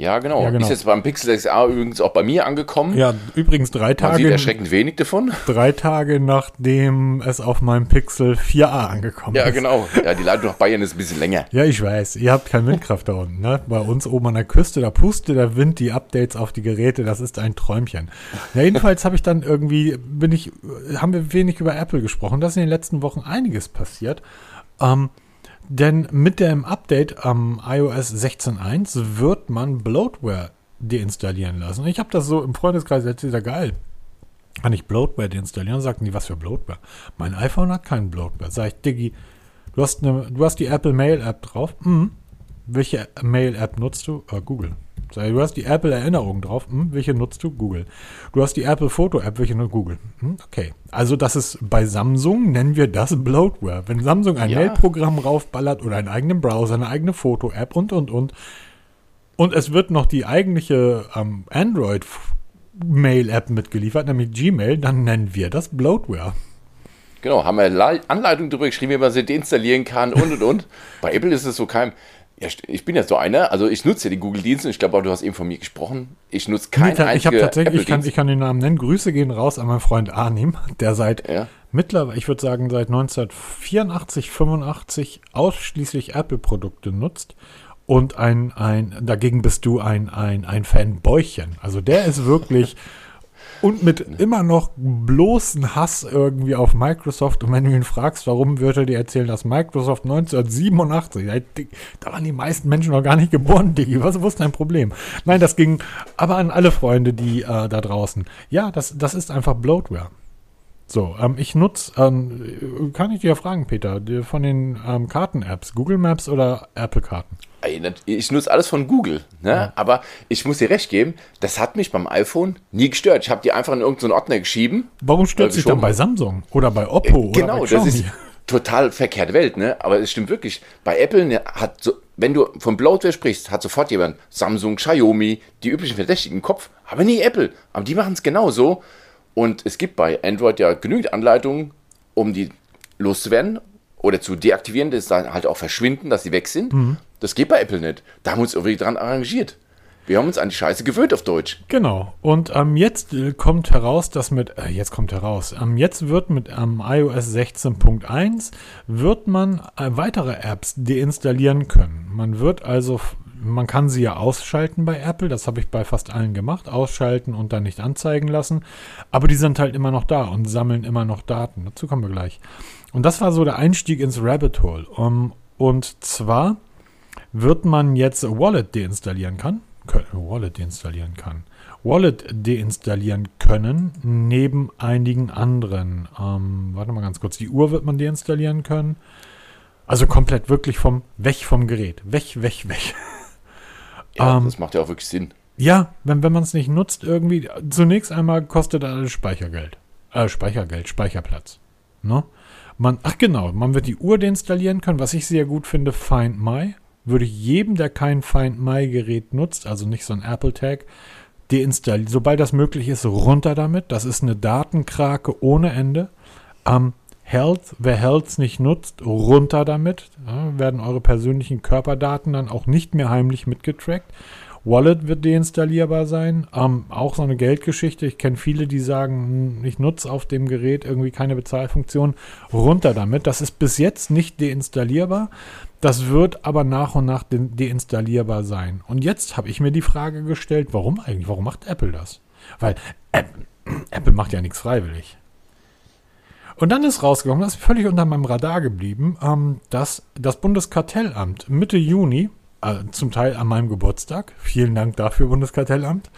Ja genau. ja, genau. Ist jetzt beim Pixel 6a übrigens auch bei mir angekommen. Ja, übrigens drei Tage. Man sieht erschreckend wenig davon. Drei Tage nachdem es auf meinem Pixel 4a angekommen ja, ist. Ja, genau. Ja, die Leitung nach Bayern ist ein bisschen länger. Ja, ich weiß. Ihr habt keine Windkraft da unten. Ne? Bei uns oben an der Küste, da pustet der Wind die Updates auf die Geräte. Das ist ein Träumchen. Ja, jedenfalls habe ich dann irgendwie, bin ich, haben wir wenig über Apple gesprochen. Da ist in den letzten Wochen einiges passiert. Ähm, denn mit dem Update am iOS 16.1 wird man Bloatware deinstallieren lassen. Ich habe das so im Freundeskreis erzählt, ja geil. Kann ich Bloatware deinstallieren? Sagten die, was für Bloatware? Mein iPhone hat keinen Bloatware. Sag ich, Diggi, du hast, eine, du hast die Apple Mail App drauf. Hm. Welche Mail App nutzt du? Äh, Google. Du hast die Apple Erinnerung drauf. Hm. Welche nutzt du? Google. Du hast die Apple Foto App. Welche nutzt Google? Hm. Okay. Also das ist bei Samsung nennen wir das Bloatware. Wenn Samsung ein ja. Mail-Programm raufballert oder einen eigenen Browser, eine eigene Foto App und und und und es wird noch die eigentliche ähm, Android Mail-App mitgeliefert, nämlich Gmail, dann nennen wir das Bloatware. Genau, haben wir Anleitung darüber geschrieben, wie man sie deinstallieren kann und und und. Bei Apple ist es so kein. Ja, ich bin ja so einer, also ich nutze ja die Google-Dienste, ich glaube auch, du hast eben von mir gesprochen. Ich nutze keinen nee, Ich habe tatsächlich, ich kann, ich kann, den Namen nennen. Grüße gehen raus an meinen Freund Arnim, der seit ja. mittlerweile, ich würde sagen, seit 1984, 85 ausschließlich Apple-Produkte nutzt und ein, ein, dagegen bist du ein, ein, ein Fanbäuchchen. Also der ist wirklich und mit immer noch bloßen Hass irgendwie auf Microsoft. Und wenn du ihn fragst, warum, würde er dir erzählen, dass Microsoft 1987, da waren die meisten Menschen noch gar nicht geboren, Diggi. Was, ist dein Problem? Nein, das ging aber an alle Freunde, die äh, da draußen. Ja, das, das ist einfach Bloatware. So, ähm, ich nutze, ähm, kann ich dir fragen, Peter, von den ähm, Karten-Apps, Google Maps oder Apple-Karten? Ich nutze alles von Google, ne? Ja. aber ich muss dir recht geben, das hat mich beim iPhone nie gestört. Ich habe die einfach in irgendeinen Ordner geschrieben. Warum stört sich dann bei Samsung oder bei Oppo? Äh, genau, das ist total verkehrte Welt, ne? aber es stimmt wirklich. Bei Apple ne, hat so, wenn du von Bloatware sprichst, hat sofort jemand Samsung, Xiaomi, die üblichen Verdächtigen im Kopf, aber nie Apple. Aber die machen es genauso. Und es gibt bei Android ja genügend Anleitungen, um die loszuwerden oder zu deaktivieren, dass dann halt auch verschwinden, dass sie weg sind. Mhm. Das geht bei Apple nicht. Da haben wir uns irgendwie dran arrangiert. Wir haben uns an die Scheiße gewöhnt auf Deutsch. Genau. Und ähm, jetzt äh, kommt heraus, dass mit, äh, jetzt kommt heraus, ähm, jetzt wird mit ähm, iOS 16.1 wird man äh, weitere Apps deinstallieren können. Man wird also man kann sie ja ausschalten bei Apple, das habe ich bei fast allen gemacht, ausschalten und dann nicht anzeigen lassen. Aber die sind halt immer noch da und sammeln immer noch Daten. Dazu kommen wir gleich. Und das war so der Einstieg ins Rabbit Hole. Um, und zwar wird man jetzt Wallet deinstallieren kann. Wallet deinstallieren kann. Wallet deinstallieren können, neben einigen anderen. Ähm, warte mal ganz kurz. Die Uhr wird man deinstallieren können. Also komplett wirklich vom weg vom Gerät. Weg, weg, weg. Ja, ähm, das macht ja auch wirklich Sinn. Ja, wenn, wenn man es nicht nutzt, irgendwie, zunächst einmal kostet alles Speichergeld. Äh, Speichergeld, Speicherplatz. Ne? Man, ach genau, man wird die Uhr deinstallieren können, was ich sehr gut finde, Find My. Würde ich jedem, der kein Find My Gerät nutzt, also nicht so ein Apple Tag, deinstallieren, sobald das möglich ist, runter damit. Das ist eine Datenkrake ohne Ende. Ähm, Health, wer Health nicht nutzt, runter damit. Ja, werden eure persönlichen Körperdaten dann auch nicht mehr heimlich mitgetrackt. Wallet wird deinstallierbar sein. Ähm, auch so eine Geldgeschichte. Ich kenne viele, die sagen, hm, ich nutze auf dem Gerät irgendwie keine Bezahlfunktion. Runter damit. Das ist bis jetzt nicht deinstallierbar. Das wird aber nach und nach de deinstallierbar sein. Und jetzt habe ich mir die Frage gestellt, warum eigentlich? Warum macht Apple das? Weil Apple, Apple macht ja nichts freiwillig. Und dann ist rausgekommen, das ist völlig unter meinem Radar geblieben, ähm, dass das Bundeskartellamt Mitte Juni, äh, zum Teil an meinem Geburtstag, vielen Dank dafür, Bundeskartellamt,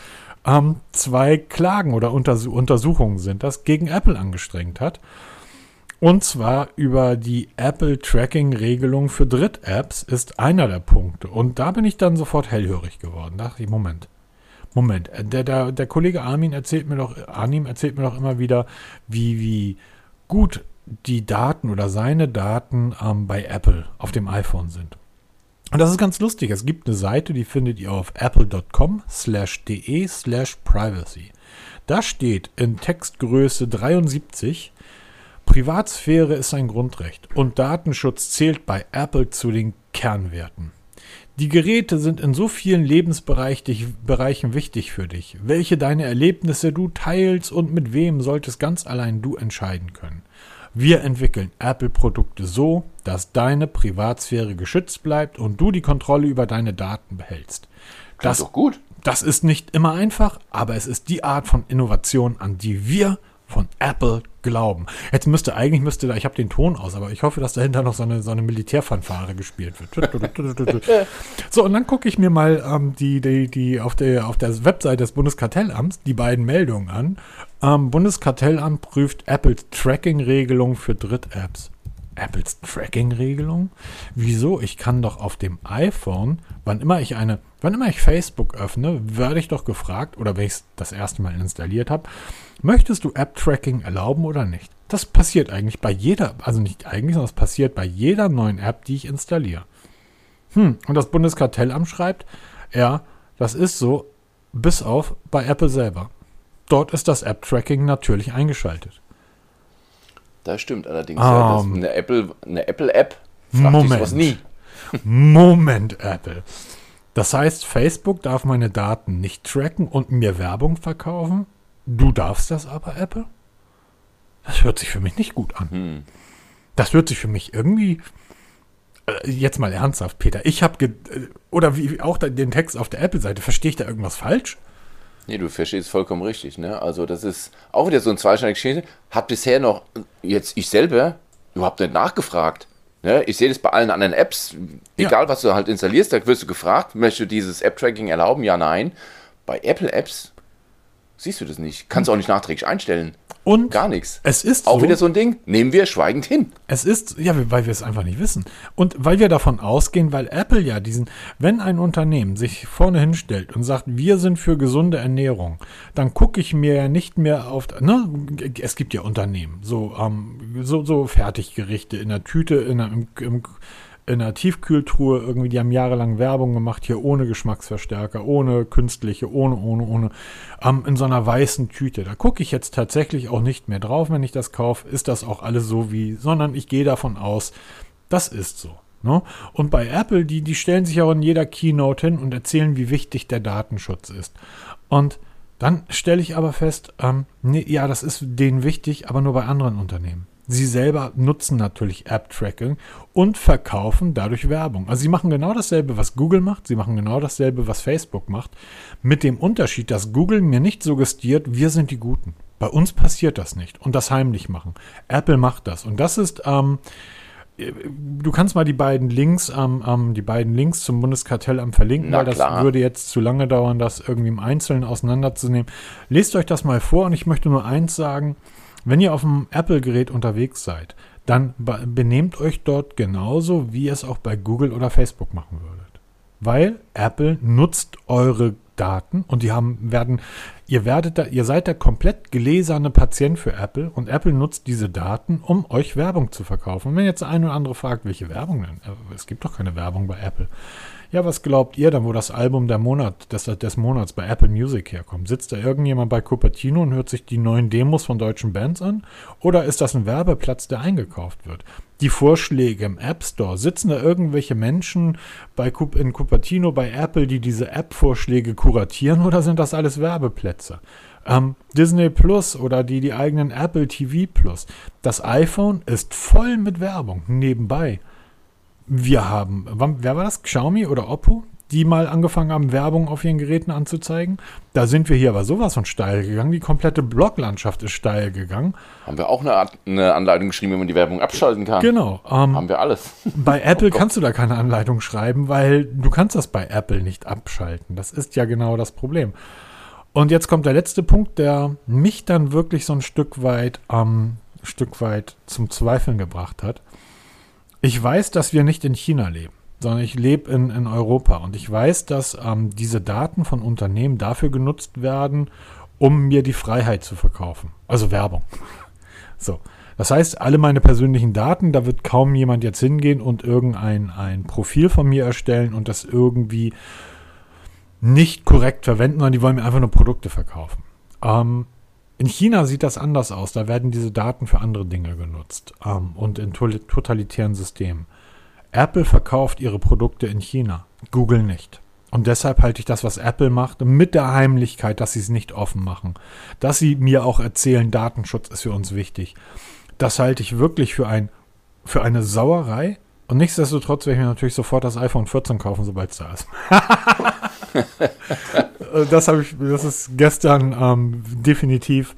ähm, zwei Klagen oder Unters Untersuchungen sind, das gegen Apple angestrengt hat. Und zwar über die Apple Tracking Regelung für Dritt-Apps ist einer der Punkte. Und da bin ich dann sofort hellhörig geworden. Da dachte ich, Moment. Moment, äh, der, der, der Kollege Armin erzählt mir doch, Arnim erzählt mir doch immer wieder, wie, wie, gut die Daten oder seine Daten ähm, bei Apple auf dem iPhone sind. Und das ist ganz lustig. Es gibt eine Seite, die findet ihr auf apple.com slash de slash privacy. Da steht in Textgröße 73, Privatsphäre ist ein Grundrecht und Datenschutz zählt bei Apple zu den Kernwerten. Die Geräte sind in so vielen Lebensbereichen wichtig für dich. Welche deine Erlebnisse du teilst und mit wem solltest ganz allein du entscheiden können. Wir entwickeln Apple-Produkte so, dass deine Privatsphäre geschützt bleibt und du die Kontrolle über deine Daten behältst. Das, doch gut. Das ist nicht immer einfach, aber es ist die Art von Innovation, an die wir von Apple glauben. Jetzt müsste eigentlich müsste da, ich habe den Ton aus, aber ich hoffe, dass dahinter noch so eine, so eine Militärfanfare gespielt wird. so, und dann gucke ich mir mal ähm, die, die, die auf der, auf der Webseite des Bundeskartellamts die beiden Meldungen an. Ähm, Bundeskartellamt prüft Apples Tracking-Regelung für Dritt-Apps. Apples Tracking-Regelung? Wieso? Ich kann doch auf dem iPhone, wann immer ich eine, wann immer ich Facebook öffne, werde ich doch gefragt, oder wenn ich es das erste Mal installiert habe, möchtest du App-Tracking erlauben oder nicht? Das passiert eigentlich bei jeder, also nicht eigentlich, sondern es passiert bei jeder neuen App, die ich installiere. Hm, und das Bundeskartellamt schreibt, ja, das ist so, bis auf bei Apple selber. Dort ist das App-Tracking natürlich eingeschaltet. Das stimmt allerdings. Um, ja, das, eine Apple, eine Apple-App Moment. was nie. Moment, Apple. Das heißt, Facebook darf meine Daten nicht tracken und mir Werbung verkaufen? Du darfst das aber, Apple? Das hört sich für mich nicht gut an. Hm. Das hört sich für mich irgendwie. Äh, jetzt mal ernsthaft, Peter. Ich habe. Äh, oder wie auch den Text auf der Apple-Seite. Verstehe ich da irgendwas falsch? Nee, du verstehst vollkommen richtig. Ne? Also, das ist auch wieder so ein zweischneidiges Schwert. Hat bisher noch, jetzt ich selber, überhaupt nicht nachgefragt. Ne? Ich sehe das bei allen anderen Apps. Egal, ja. was du halt installierst, da wirst du gefragt, möchtest du dieses App-Tracking erlauben? Ja, nein. Bei Apple-Apps siehst du das nicht. Kannst du auch nicht nachträglich einstellen. Und gar nichts. Es ist auch so, wieder so ein Ding. Nehmen wir schweigend hin. Es ist, ja, weil wir es einfach nicht wissen. Und weil wir davon ausgehen, weil Apple ja diesen, wenn ein Unternehmen sich vorne hinstellt und sagt, wir sind für gesunde Ernährung, dann gucke ich mir ja nicht mehr auf, ne, es gibt ja Unternehmen, so, ähm, so, so Fertiggerichte in der Tüte, in der, im, im in einer Tiefkühltruhe irgendwie, die haben jahrelang Werbung gemacht, hier ohne Geschmacksverstärker, ohne künstliche, ohne, ohne, ohne, ähm, in so einer weißen Tüte. Da gucke ich jetzt tatsächlich auch nicht mehr drauf, wenn ich das kaufe, ist das auch alles so wie, sondern ich gehe davon aus, das ist so. Ne? Und bei Apple, die, die stellen sich auch in jeder Keynote hin und erzählen, wie wichtig der Datenschutz ist. Und dann stelle ich aber fest, ähm, nee, ja, das ist denen wichtig, aber nur bei anderen Unternehmen. Sie selber nutzen natürlich App-Tracking und verkaufen dadurch Werbung. Also sie machen genau dasselbe, was Google macht, sie machen genau dasselbe, was Facebook macht, mit dem Unterschied, dass Google mir nicht suggestiert, wir sind die Guten. Bei uns passiert das nicht und das heimlich machen. Apple macht das und das ist, ähm, du kannst mal die beiden Links, ähm, ähm, die beiden Links zum Bundeskartellamt verlinken, Na, weil das klar. würde jetzt zu lange dauern, das irgendwie im Einzelnen auseinanderzunehmen. Lest euch das mal vor und ich möchte nur eins sagen. Wenn ihr auf dem Apple-Gerät unterwegs seid, dann benehmt euch dort genauso, wie ihr es auch bei Google oder Facebook machen würdet. Weil Apple nutzt eure Daten und die haben, werden, ihr werdet da, ihr seid der komplett gelesene Patient für Apple und Apple nutzt diese Daten, um euch Werbung zu verkaufen. Und wenn jetzt eine oder andere fragt, welche Werbung denn? Äh, es gibt doch keine Werbung bei Apple. Ja, was glaubt ihr dann, wo das Album der Monat, des, des Monats bei Apple Music herkommt? Sitzt da irgendjemand bei Cupertino und hört sich die neuen Demos von deutschen Bands an? Oder ist das ein Werbeplatz, der eingekauft wird? Die Vorschläge im App Store, sitzen da irgendwelche Menschen bei, in Cupertino, bei Apple, die diese App-Vorschläge kuratieren oder sind das alles Werbeplätze? Ähm, Disney Plus oder die, die eigenen Apple TV Plus. Das iPhone ist voll mit Werbung nebenbei. Wir haben, wer war das? Xiaomi oder Oppo? die mal angefangen haben, Werbung auf ihren Geräten anzuzeigen. Da sind wir hier aber sowas von steil gegangen. Die komplette Bloglandschaft ist steil gegangen. Haben wir auch eine, eine Anleitung geschrieben, wie man die Werbung abschalten kann? Genau. Ähm, haben wir alles. Bei Apple oh kannst du da keine Anleitung schreiben, weil du kannst das bei Apple nicht abschalten. Das ist ja genau das Problem. Und jetzt kommt der letzte Punkt, der mich dann wirklich so ein Stück weit, ähm, Stück weit zum Zweifeln gebracht hat. Ich weiß, dass wir nicht in China leben, sondern ich lebe in, in Europa. Und ich weiß, dass ähm, diese Daten von Unternehmen dafür genutzt werden, um mir die Freiheit zu verkaufen. Also Werbung. So. Das heißt, alle meine persönlichen Daten, da wird kaum jemand jetzt hingehen und irgendein ein Profil von mir erstellen und das irgendwie nicht korrekt verwenden, sondern die wollen mir einfach nur Produkte verkaufen. Ähm, in China sieht das anders aus. Da werden diese Daten für andere Dinge genutzt ähm, und in totalitären Systemen. Apple verkauft ihre Produkte in China, Google nicht. Und deshalb halte ich das, was Apple macht, mit der Heimlichkeit, dass sie es nicht offen machen, dass sie mir auch erzählen, Datenschutz ist für uns wichtig. Das halte ich wirklich für, ein, für eine Sauerei. Und nichtsdestotrotz werde ich mir natürlich sofort das iPhone 14 kaufen, sobald es da ist. Äh, das habe ich, das ist gestern ähm, definitiv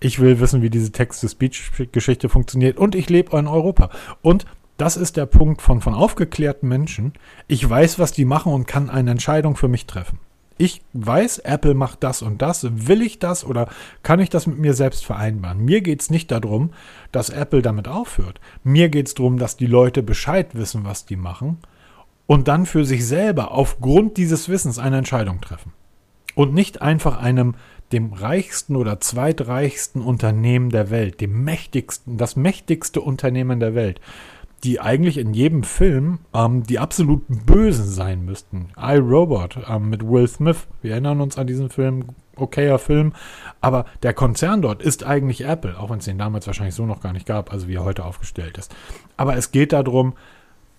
Ich will wissen, wie diese Text-to-Speech-Geschichte funktioniert und ich lebe in Europa. Und das ist der Punkt von, von aufgeklärten Menschen. Ich weiß, was die machen und kann eine Entscheidung für mich treffen. Ich weiß, Apple macht das und das. Will ich das oder kann ich das mit mir selbst vereinbaren? Mir geht es nicht darum, dass Apple damit aufhört. Mir geht es darum, dass die Leute Bescheid wissen, was die machen und dann für sich selber aufgrund dieses Wissens eine Entscheidung treffen. Und nicht einfach einem dem reichsten oder zweitreichsten Unternehmen der Welt, dem mächtigsten, das mächtigste Unternehmen der Welt, die eigentlich in jedem Film ähm, die absoluten Bösen sein müssten. I, Robot ähm, mit Will Smith, wir erinnern uns an diesen Film, okayer Film, aber der Konzern dort ist eigentlich Apple, auch wenn es den damals wahrscheinlich so noch gar nicht gab, also wie er heute aufgestellt ist. Aber es geht darum,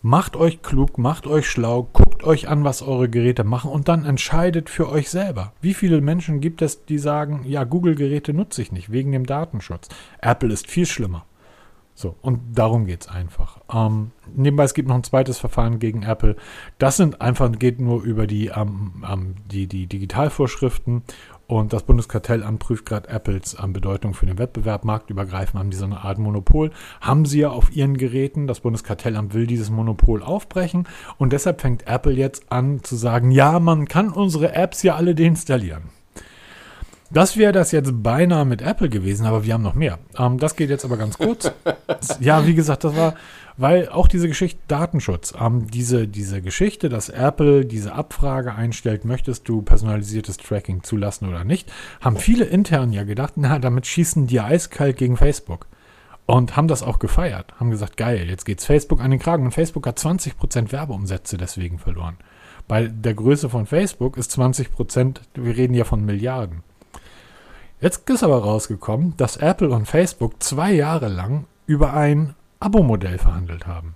macht euch klug, macht euch schlau, guckt euch an, was eure Geräte machen und dann entscheidet für euch selber. Wie viele Menschen gibt es, die sagen, ja, Google-Geräte nutze ich nicht wegen dem Datenschutz. Apple ist viel schlimmer. So, und darum geht es einfach. Ähm, nebenbei, es gibt noch ein zweites Verfahren gegen Apple. Das sind einfach, geht nur über die, ähm, ähm, die, die Digitalvorschriften und das Bundeskartellamt prüft gerade Apples ähm, Bedeutung für den Wettbewerb. Marktübergreifend haben die so eine Art Monopol. Haben sie ja auf ihren Geräten. Das Bundeskartellamt will dieses Monopol aufbrechen. Und deshalb fängt Apple jetzt an zu sagen, ja, man kann unsere Apps ja alle deinstallieren. Das wäre das jetzt beinahe mit Apple gewesen, aber wir haben noch mehr. Ähm, das geht jetzt aber ganz kurz. ja, wie gesagt, das war, weil auch diese Geschichte Datenschutz, ähm, diese, diese Geschichte, dass Apple diese Abfrage einstellt, möchtest du personalisiertes Tracking zulassen oder nicht, haben viele intern ja gedacht, na, damit schießen die eiskalt gegen Facebook. Und haben das auch gefeiert, haben gesagt, geil, jetzt geht's Facebook an den Kragen. Und Facebook hat 20% Werbeumsätze deswegen verloren. Bei der Größe von Facebook ist 20%, wir reden ja von Milliarden. Jetzt ist aber rausgekommen, dass Apple und Facebook zwei Jahre lang über ein Abo-Modell verhandelt haben.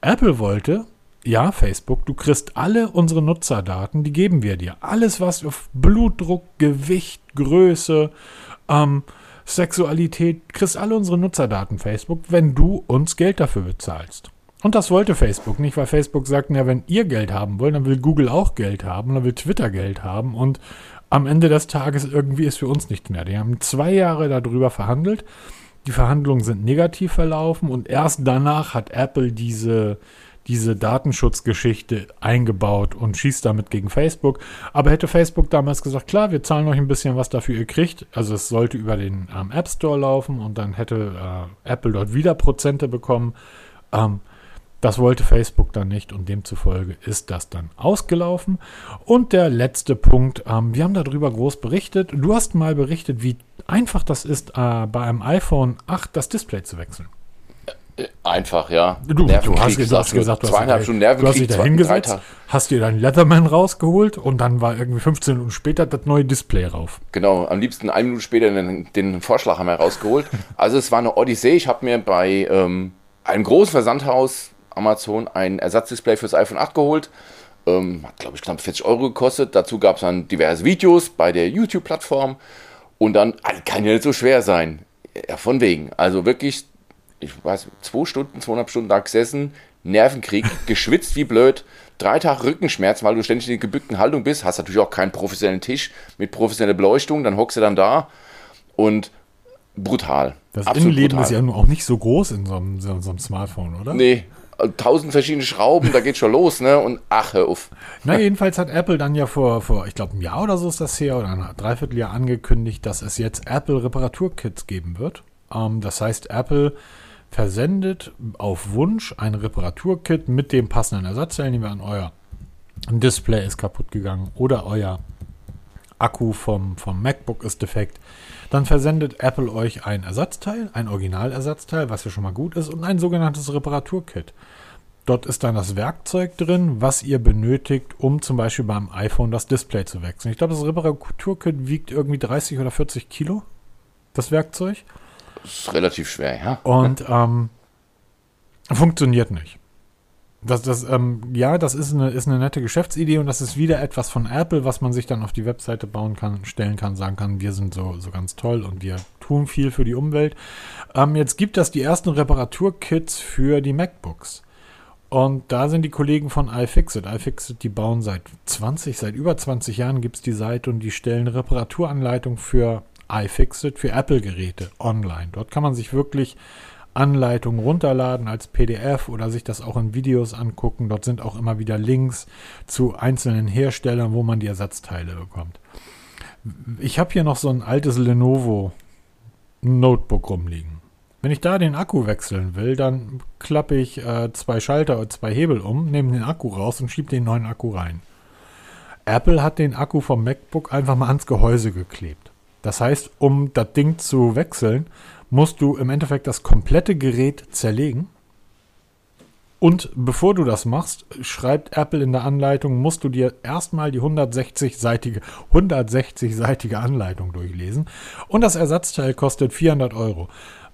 Apple wollte, ja, Facebook, du kriegst alle unsere Nutzerdaten, die geben wir dir. Alles, was auf Blutdruck, Gewicht, Größe, ähm, Sexualität, kriegst alle unsere Nutzerdaten, Facebook, wenn du uns Geld dafür bezahlst. Und das wollte Facebook nicht, weil Facebook sagt, na, wenn ihr Geld haben wollt, dann will Google auch Geld haben, dann will Twitter Geld haben und am Ende des Tages irgendwie ist für uns nichts mehr. Die haben zwei Jahre darüber verhandelt. Die Verhandlungen sind negativ verlaufen und erst danach hat Apple diese, diese Datenschutzgeschichte eingebaut und schießt damit gegen Facebook. Aber hätte Facebook damals gesagt, klar, wir zahlen euch ein bisschen was dafür ihr kriegt, also es sollte über den ähm, App Store laufen und dann hätte äh, Apple dort wieder Prozente bekommen. Ähm, das wollte Facebook dann nicht und demzufolge ist das dann ausgelaufen. Und der letzte Punkt, ähm, wir haben darüber groß berichtet. Du hast mal berichtet, wie einfach das ist, äh, bei einem iPhone 8 das Display zu wechseln. Äh, einfach, ja. Du, du hast, du hast gesagt, du zweieinhalb hast, Stunden Nervenkrieg, du hast dich da hingesetzt, hast dir deinen Leatherman rausgeholt und dann war irgendwie 15 Minuten später das neue Display rauf. Genau, am liebsten eine Minute später den, den Vorschlag haben wir rausgeholt. also es war eine Odyssee. Ich habe mir bei ähm, einem großen Versandhaus Amazon ein Ersatzdisplay fürs iPhone 8 geholt. Ähm, hat, glaube ich, knapp 40 Euro gekostet. Dazu gab es dann diverse Videos bei der YouTube-Plattform. Und dann also kann ja nicht so schwer sein. Ja, von wegen. Also wirklich, ich weiß, zwei Stunden, zweieinhalb Stunden da gesessen, Nervenkrieg, geschwitzt wie blöd, drei Tage Rückenschmerzen, weil du ständig in der gebückten Haltung bist. Hast natürlich auch keinen professionellen Tisch mit professioneller Beleuchtung. Dann hockst du dann da und brutal. Das Innenleben brutal. ist ja nun auch nicht so groß in so einem, so einem Smartphone, oder? Nee, tausend verschiedene Schrauben, da geht schon los, ne? Und ach, hör auf. Na, jedenfalls hat Apple dann ja vor, vor ich glaube, einem Jahr oder so ist das her, oder ein Dreivierteljahr angekündigt, dass es jetzt Apple Reparaturkits geben wird. Ähm, das heißt, Apple versendet auf Wunsch ein Reparaturkit mit dem passenden Ersatzteil. Nehmen wir an, euer Display ist kaputt gegangen oder euer Akku vom, vom MacBook ist defekt. Dann versendet Apple euch ein Ersatzteil, ein Originalersatzteil, was ja schon mal gut ist, und ein sogenanntes Reparaturkit. Dort ist dann das Werkzeug drin, was ihr benötigt, um zum Beispiel beim iPhone das Display zu wechseln. Ich glaube, das Reparaturkit wiegt irgendwie 30 oder 40 Kilo, das Werkzeug. Das ist relativ schwer, ja. Und ähm, funktioniert nicht. Das, das, ähm, ja, das ist eine, ist eine nette Geschäftsidee und das ist wieder etwas von Apple, was man sich dann auf die Webseite bauen kann, stellen kann, sagen kann, wir sind so, so ganz toll und wir tun viel für die Umwelt. Ähm, jetzt gibt es die ersten Reparaturkits für die MacBooks. Und da sind die Kollegen von iFixit. iFixit, die bauen seit 20, seit über 20 Jahren gibt es die Seite und die stellen Reparaturanleitung für iFixit für Apple-Geräte online. Dort kann man sich wirklich Anleitungen runterladen als PDF oder sich das auch in Videos angucken. Dort sind auch immer wieder Links zu einzelnen Herstellern, wo man die Ersatzteile bekommt. Ich habe hier noch so ein altes Lenovo Notebook rumliegen. Wenn ich da den Akku wechseln will, dann klappe ich äh, zwei Schalter und zwei Hebel um, nehme den Akku raus und schiebe den neuen Akku rein. Apple hat den Akku vom MacBook einfach mal ans Gehäuse geklebt. Das heißt, um das Ding zu wechseln, musst du im Endeffekt das komplette Gerät zerlegen. Und bevor du das machst, schreibt Apple in der Anleitung, musst du dir erstmal die 160-seitige 160-seitige Anleitung durchlesen. Und das Ersatzteil kostet 400 Euro.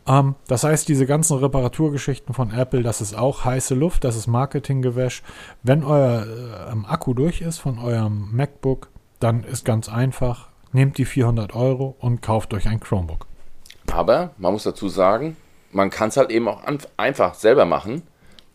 Ähm, das heißt, diese ganzen Reparaturgeschichten von Apple, das ist auch heiße Luft, das ist Marketinggewäsch. Wenn euer äh, Akku durch ist von eurem MacBook, dann ist ganz einfach, nehmt die 400 Euro und kauft euch ein Chromebook. Aber man muss dazu sagen, man kann es halt eben auch einfach selber machen.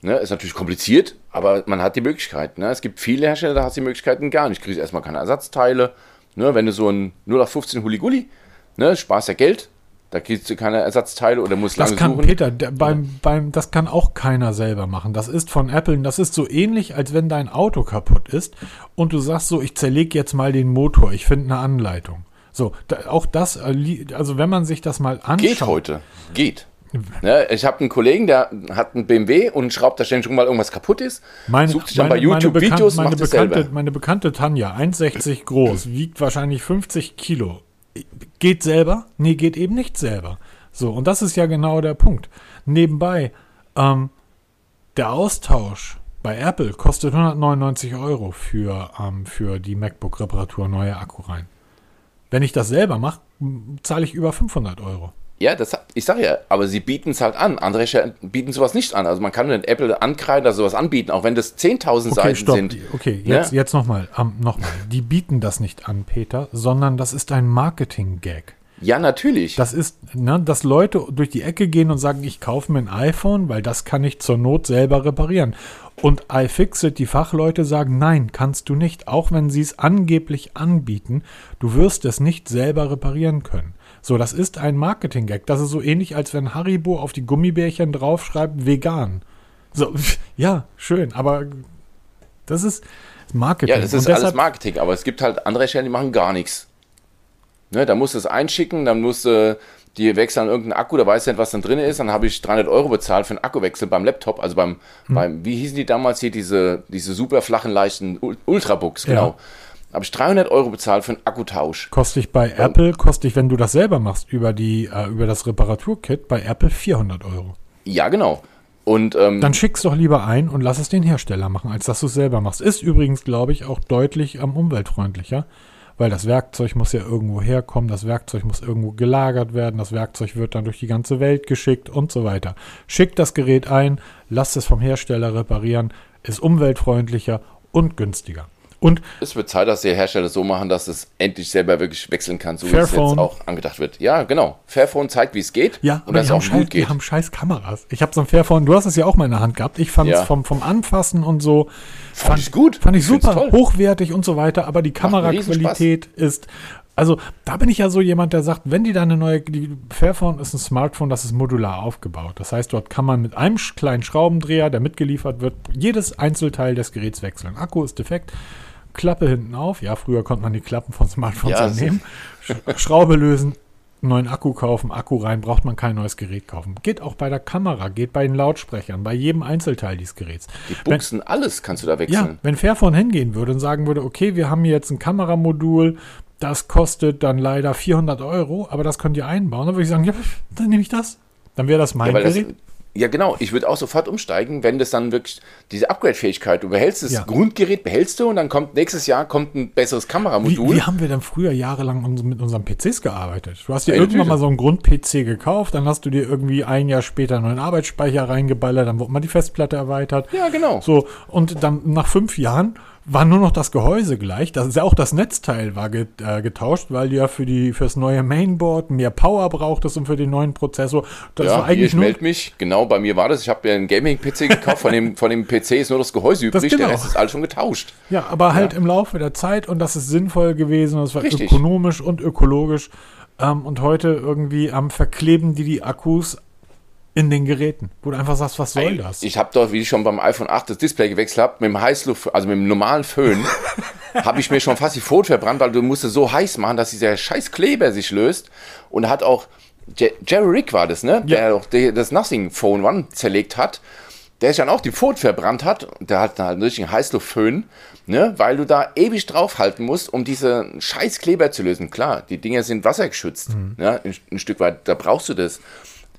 Ne, ist natürlich kompliziert, aber man hat die Möglichkeit. Ne? Es gibt viele Hersteller, da hast du die Möglichkeiten gar nicht. Du kriegst erstmal keine Ersatzteile. Ne? Wenn du so ein 0815 Huligulli, ne, sparst ja Geld, da kriegst du keine Ersatzteile oder musst das lange kann, suchen. Peter, der, beim, beim, das kann auch keiner selber machen. Das ist von Apple, das ist so ähnlich, als wenn dein Auto kaputt ist und du sagst so, ich zerlege jetzt mal den Motor, ich finde eine Anleitung. So, da, auch das, äh, also wenn man sich das mal anschaut. Geht heute, geht. Ne, ich habe einen Kollegen, der hat einen BMW und schraubt da ständig mal irgendwas kaputt ist. Meine, sucht sich dann meine, bei YouTube Videos, meine, bekannte, meine bekannte Tanja, 1,60 groß, wiegt wahrscheinlich 50 Kilo Geht selber? Nee, geht eben nicht selber. So, und das ist ja genau der Punkt. Nebenbei, ähm, der Austausch bei Apple kostet 199 Euro für, ähm, für die MacBook-Reparatur, neue Akku rein. Wenn ich das selber mache, zahle ich über 500 Euro. Ja, das, ich sage ja, aber sie bieten es halt an. Andere bieten sowas nicht an. Also man kann mit Apple ankreiden, dass sowas anbieten, auch wenn das 10.000 okay, Seiten stopp. sind. Okay, jetzt, ja? jetzt nochmal. Um, noch Die bieten das nicht an, Peter, sondern das ist ein Marketing-Gag. Ja, natürlich. Das ist, ne, dass Leute durch die Ecke gehen und sagen, ich kaufe mir ein iPhone, weil das kann ich zur Not selber reparieren. Und iFixit, die Fachleute sagen, nein, kannst du nicht, auch wenn sie es angeblich anbieten, du wirst es nicht selber reparieren können. So, das ist ein Marketing-Gag. Das ist so ähnlich, als wenn Haribo auf die Gummibärchen draufschreibt, vegan. So, ja, schön, aber das ist Marketing. Ja, das ist alles Marketing, aber es gibt halt andere Stellen, die machen gar nichts. Ne, da musst du es einschicken, dann musst du die wechseln irgendeinen Akku, da weiß nicht, was dann drin ist, dann habe ich 300 Euro bezahlt für einen Akkuwechsel beim Laptop, also beim, hm. beim wie hießen die damals hier, diese, diese super flachen, leichten Ultrabooks, genau. Ja habe ich 300 Euro bezahlt für einen Akkutausch. Kostet bei ähm, Apple, kostet wenn du das selber machst über, die, äh, über das Reparaturkit, bei Apple 400 Euro. Ja, genau. Und, ähm, Dann schick's doch lieber ein und lass es den Hersteller machen, als dass du es selber machst. Ist übrigens, glaube ich, auch deutlich ähm, umweltfreundlicher, weil das Werkzeug muss ja irgendwo herkommen, das Werkzeug muss irgendwo gelagert werden, das Werkzeug wird dann durch die ganze Welt geschickt und so weiter. Schick das Gerät ein, lass es vom Hersteller reparieren, ist umweltfreundlicher und günstiger. Und es wird Zeit, dass die Hersteller so machen, dass es endlich selber wirklich wechseln kann, so Fairphone. wie es jetzt auch angedacht wird. Ja, genau. Fairphone zeigt, wie es geht ja, und dass es auch scheiß, gut geht. Die haben scheiß Kameras. Ich habe so ein Fairphone, du hast es ja auch mal in der Hand gehabt. Ich fand es ja. vom, vom Anfassen und so. Fand, fand ich gut. Fand ich, super, hochwertig und so weiter, aber die Kameraqualität ist also da bin ich ja so jemand, der sagt, wenn die da eine neue, die Fairphone ist ein Smartphone, das ist modular aufgebaut. Das heißt, dort kann man mit einem kleinen Schraubendreher, der mitgeliefert wird, jedes Einzelteil des Geräts wechseln. Akku ist defekt, Klappe hinten auf. Ja, früher konnte man die Klappen von Smartphones ja, nehmen. Schraube lösen, neuen Akku kaufen, Akku rein, braucht man kein neues Gerät kaufen. Geht auch bei der Kamera, geht bei den Lautsprechern, bei jedem Einzelteil dieses Geräts. Die Buchsen, wenn, alles kannst du da wechseln. Ja, wenn Fairphone hingehen würde und sagen würde, okay, wir haben hier jetzt ein Kameramodul, das kostet dann leider 400 Euro, aber das könnt ihr einbauen, dann würde ich sagen, ja, dann nehme ich das. Dann wäre das mein ja, Gerät. Das, ja, genau. Ich würde auch sofort umsteigen, wenn das dann wirklich diese Upgrade-Fähigkeit, du behältst das ja. Grundgerät, behältst du und dann kommt nächstes Jahr kommt ein besseres Kameramodul. Wie, wie haben wir denn früher jahrelang mit unseren PCs gearbeitet? Du hast dir ja, irgendwann mal so einen Grund-PC gekauft, dann hast du dir irgendwie ein Jahr später einen neuen Arbeitsspeicher reingeballert, dann wurde mal die Festplatte erweitert. Ja, genau. So, und dann nach fünf Jahren war nur noch das Gehäuse gleich. Das ist ja auch das Netzteil war äh, getauscht, weil du ja für die fürs neue Mainboard mehr Power brauchtest und für den neuen Prozessor. Das ja, war eigentlich hier, ich melde mich. Genau, bei mir war das. Ich habe mir einen Gaming-PC gekauft. Von dem, von dem PC ist nur das Gehäuse übrig. Genau. Der Rest ist alles schon getauscht. Ja, aber halt ja. im Laufe der Zeit und das ist sinnvoll gewesen. Das war Richtig. ökonomisch und ökologisch. Ähm, und heute irgendwie am verkleben die die Akkus in den Geräten, wo du einfach sagst, was soll Ey, das? Ich habe doch, wie ich schon beim iPhone 8 das Display gewechselt habe, mit dem Heißluft, also mit dem normalen Föhn, habe ich mir schon fast die Foto verbrannt, weil du musst es so heiß machen, dass dieser scheiß Kleber sich löst. Und hat auch, Je Jerry Rick war das, ne? Der auch das Nothing Phone One zerlegt hat. Der sich dann auch die Pfote verbrannt hat. Der hat dann halt einen richtigen Heißluftföhn, ne? Weil du da ewig draufhalten musst, um diese scheiß Kleber zu lösen. Klar, die Dinger sind wassergeschützt, ne? Ein, ein Stück weit, da brauchst du das.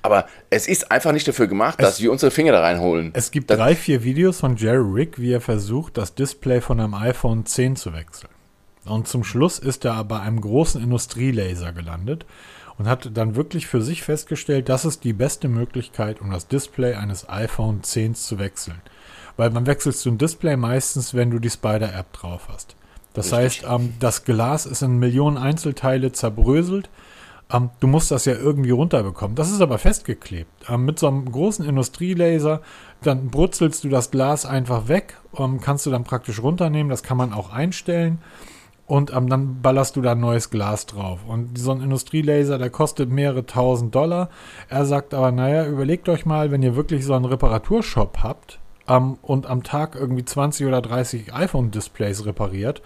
Aber es ist einfach nicht dafür gemacht, dass wir unsere Finger da reinholen. Es gibt Das- drei, vier Videos von Jerry Rick, wie er versucht, das Display von einem iPhone 10 zu wechseln. Und zum Schluss ist er bei einem großen Industrielaser gelandet und hat dann wirklich für sich festgestellt, das ist die beste Möglichkeit, um das Display eines iPhone 10 zu wechseln. Weil man wechselst du ein Display meistens, wenn du die Spider-App drauf hast. Das Richtig. heißt, ähm, das Glas ist in Millionen Einzelteile zerbröselt. Ähm, du musst das ja irgendwie runterbekommen. Das ist aber festgeklebt. Ähm, mit so einem großen Industrielaser, dann brutzelst du das Glas einfach weg, ähm, kannst du dann praktisch runternehmen. Das kann man auch einstellen. Und ähm, dann ballerst du da neues Glas drauf. Und so ein Industrielaser, der kostet mehrere tausend Dollar. Er sagt aber, naja, überlegt euch mal, wenn ihr wirklich so einen Reparaturshop habt ähm, und am Tag irgendwie 20 oder 30 iPhone-Displays repariert,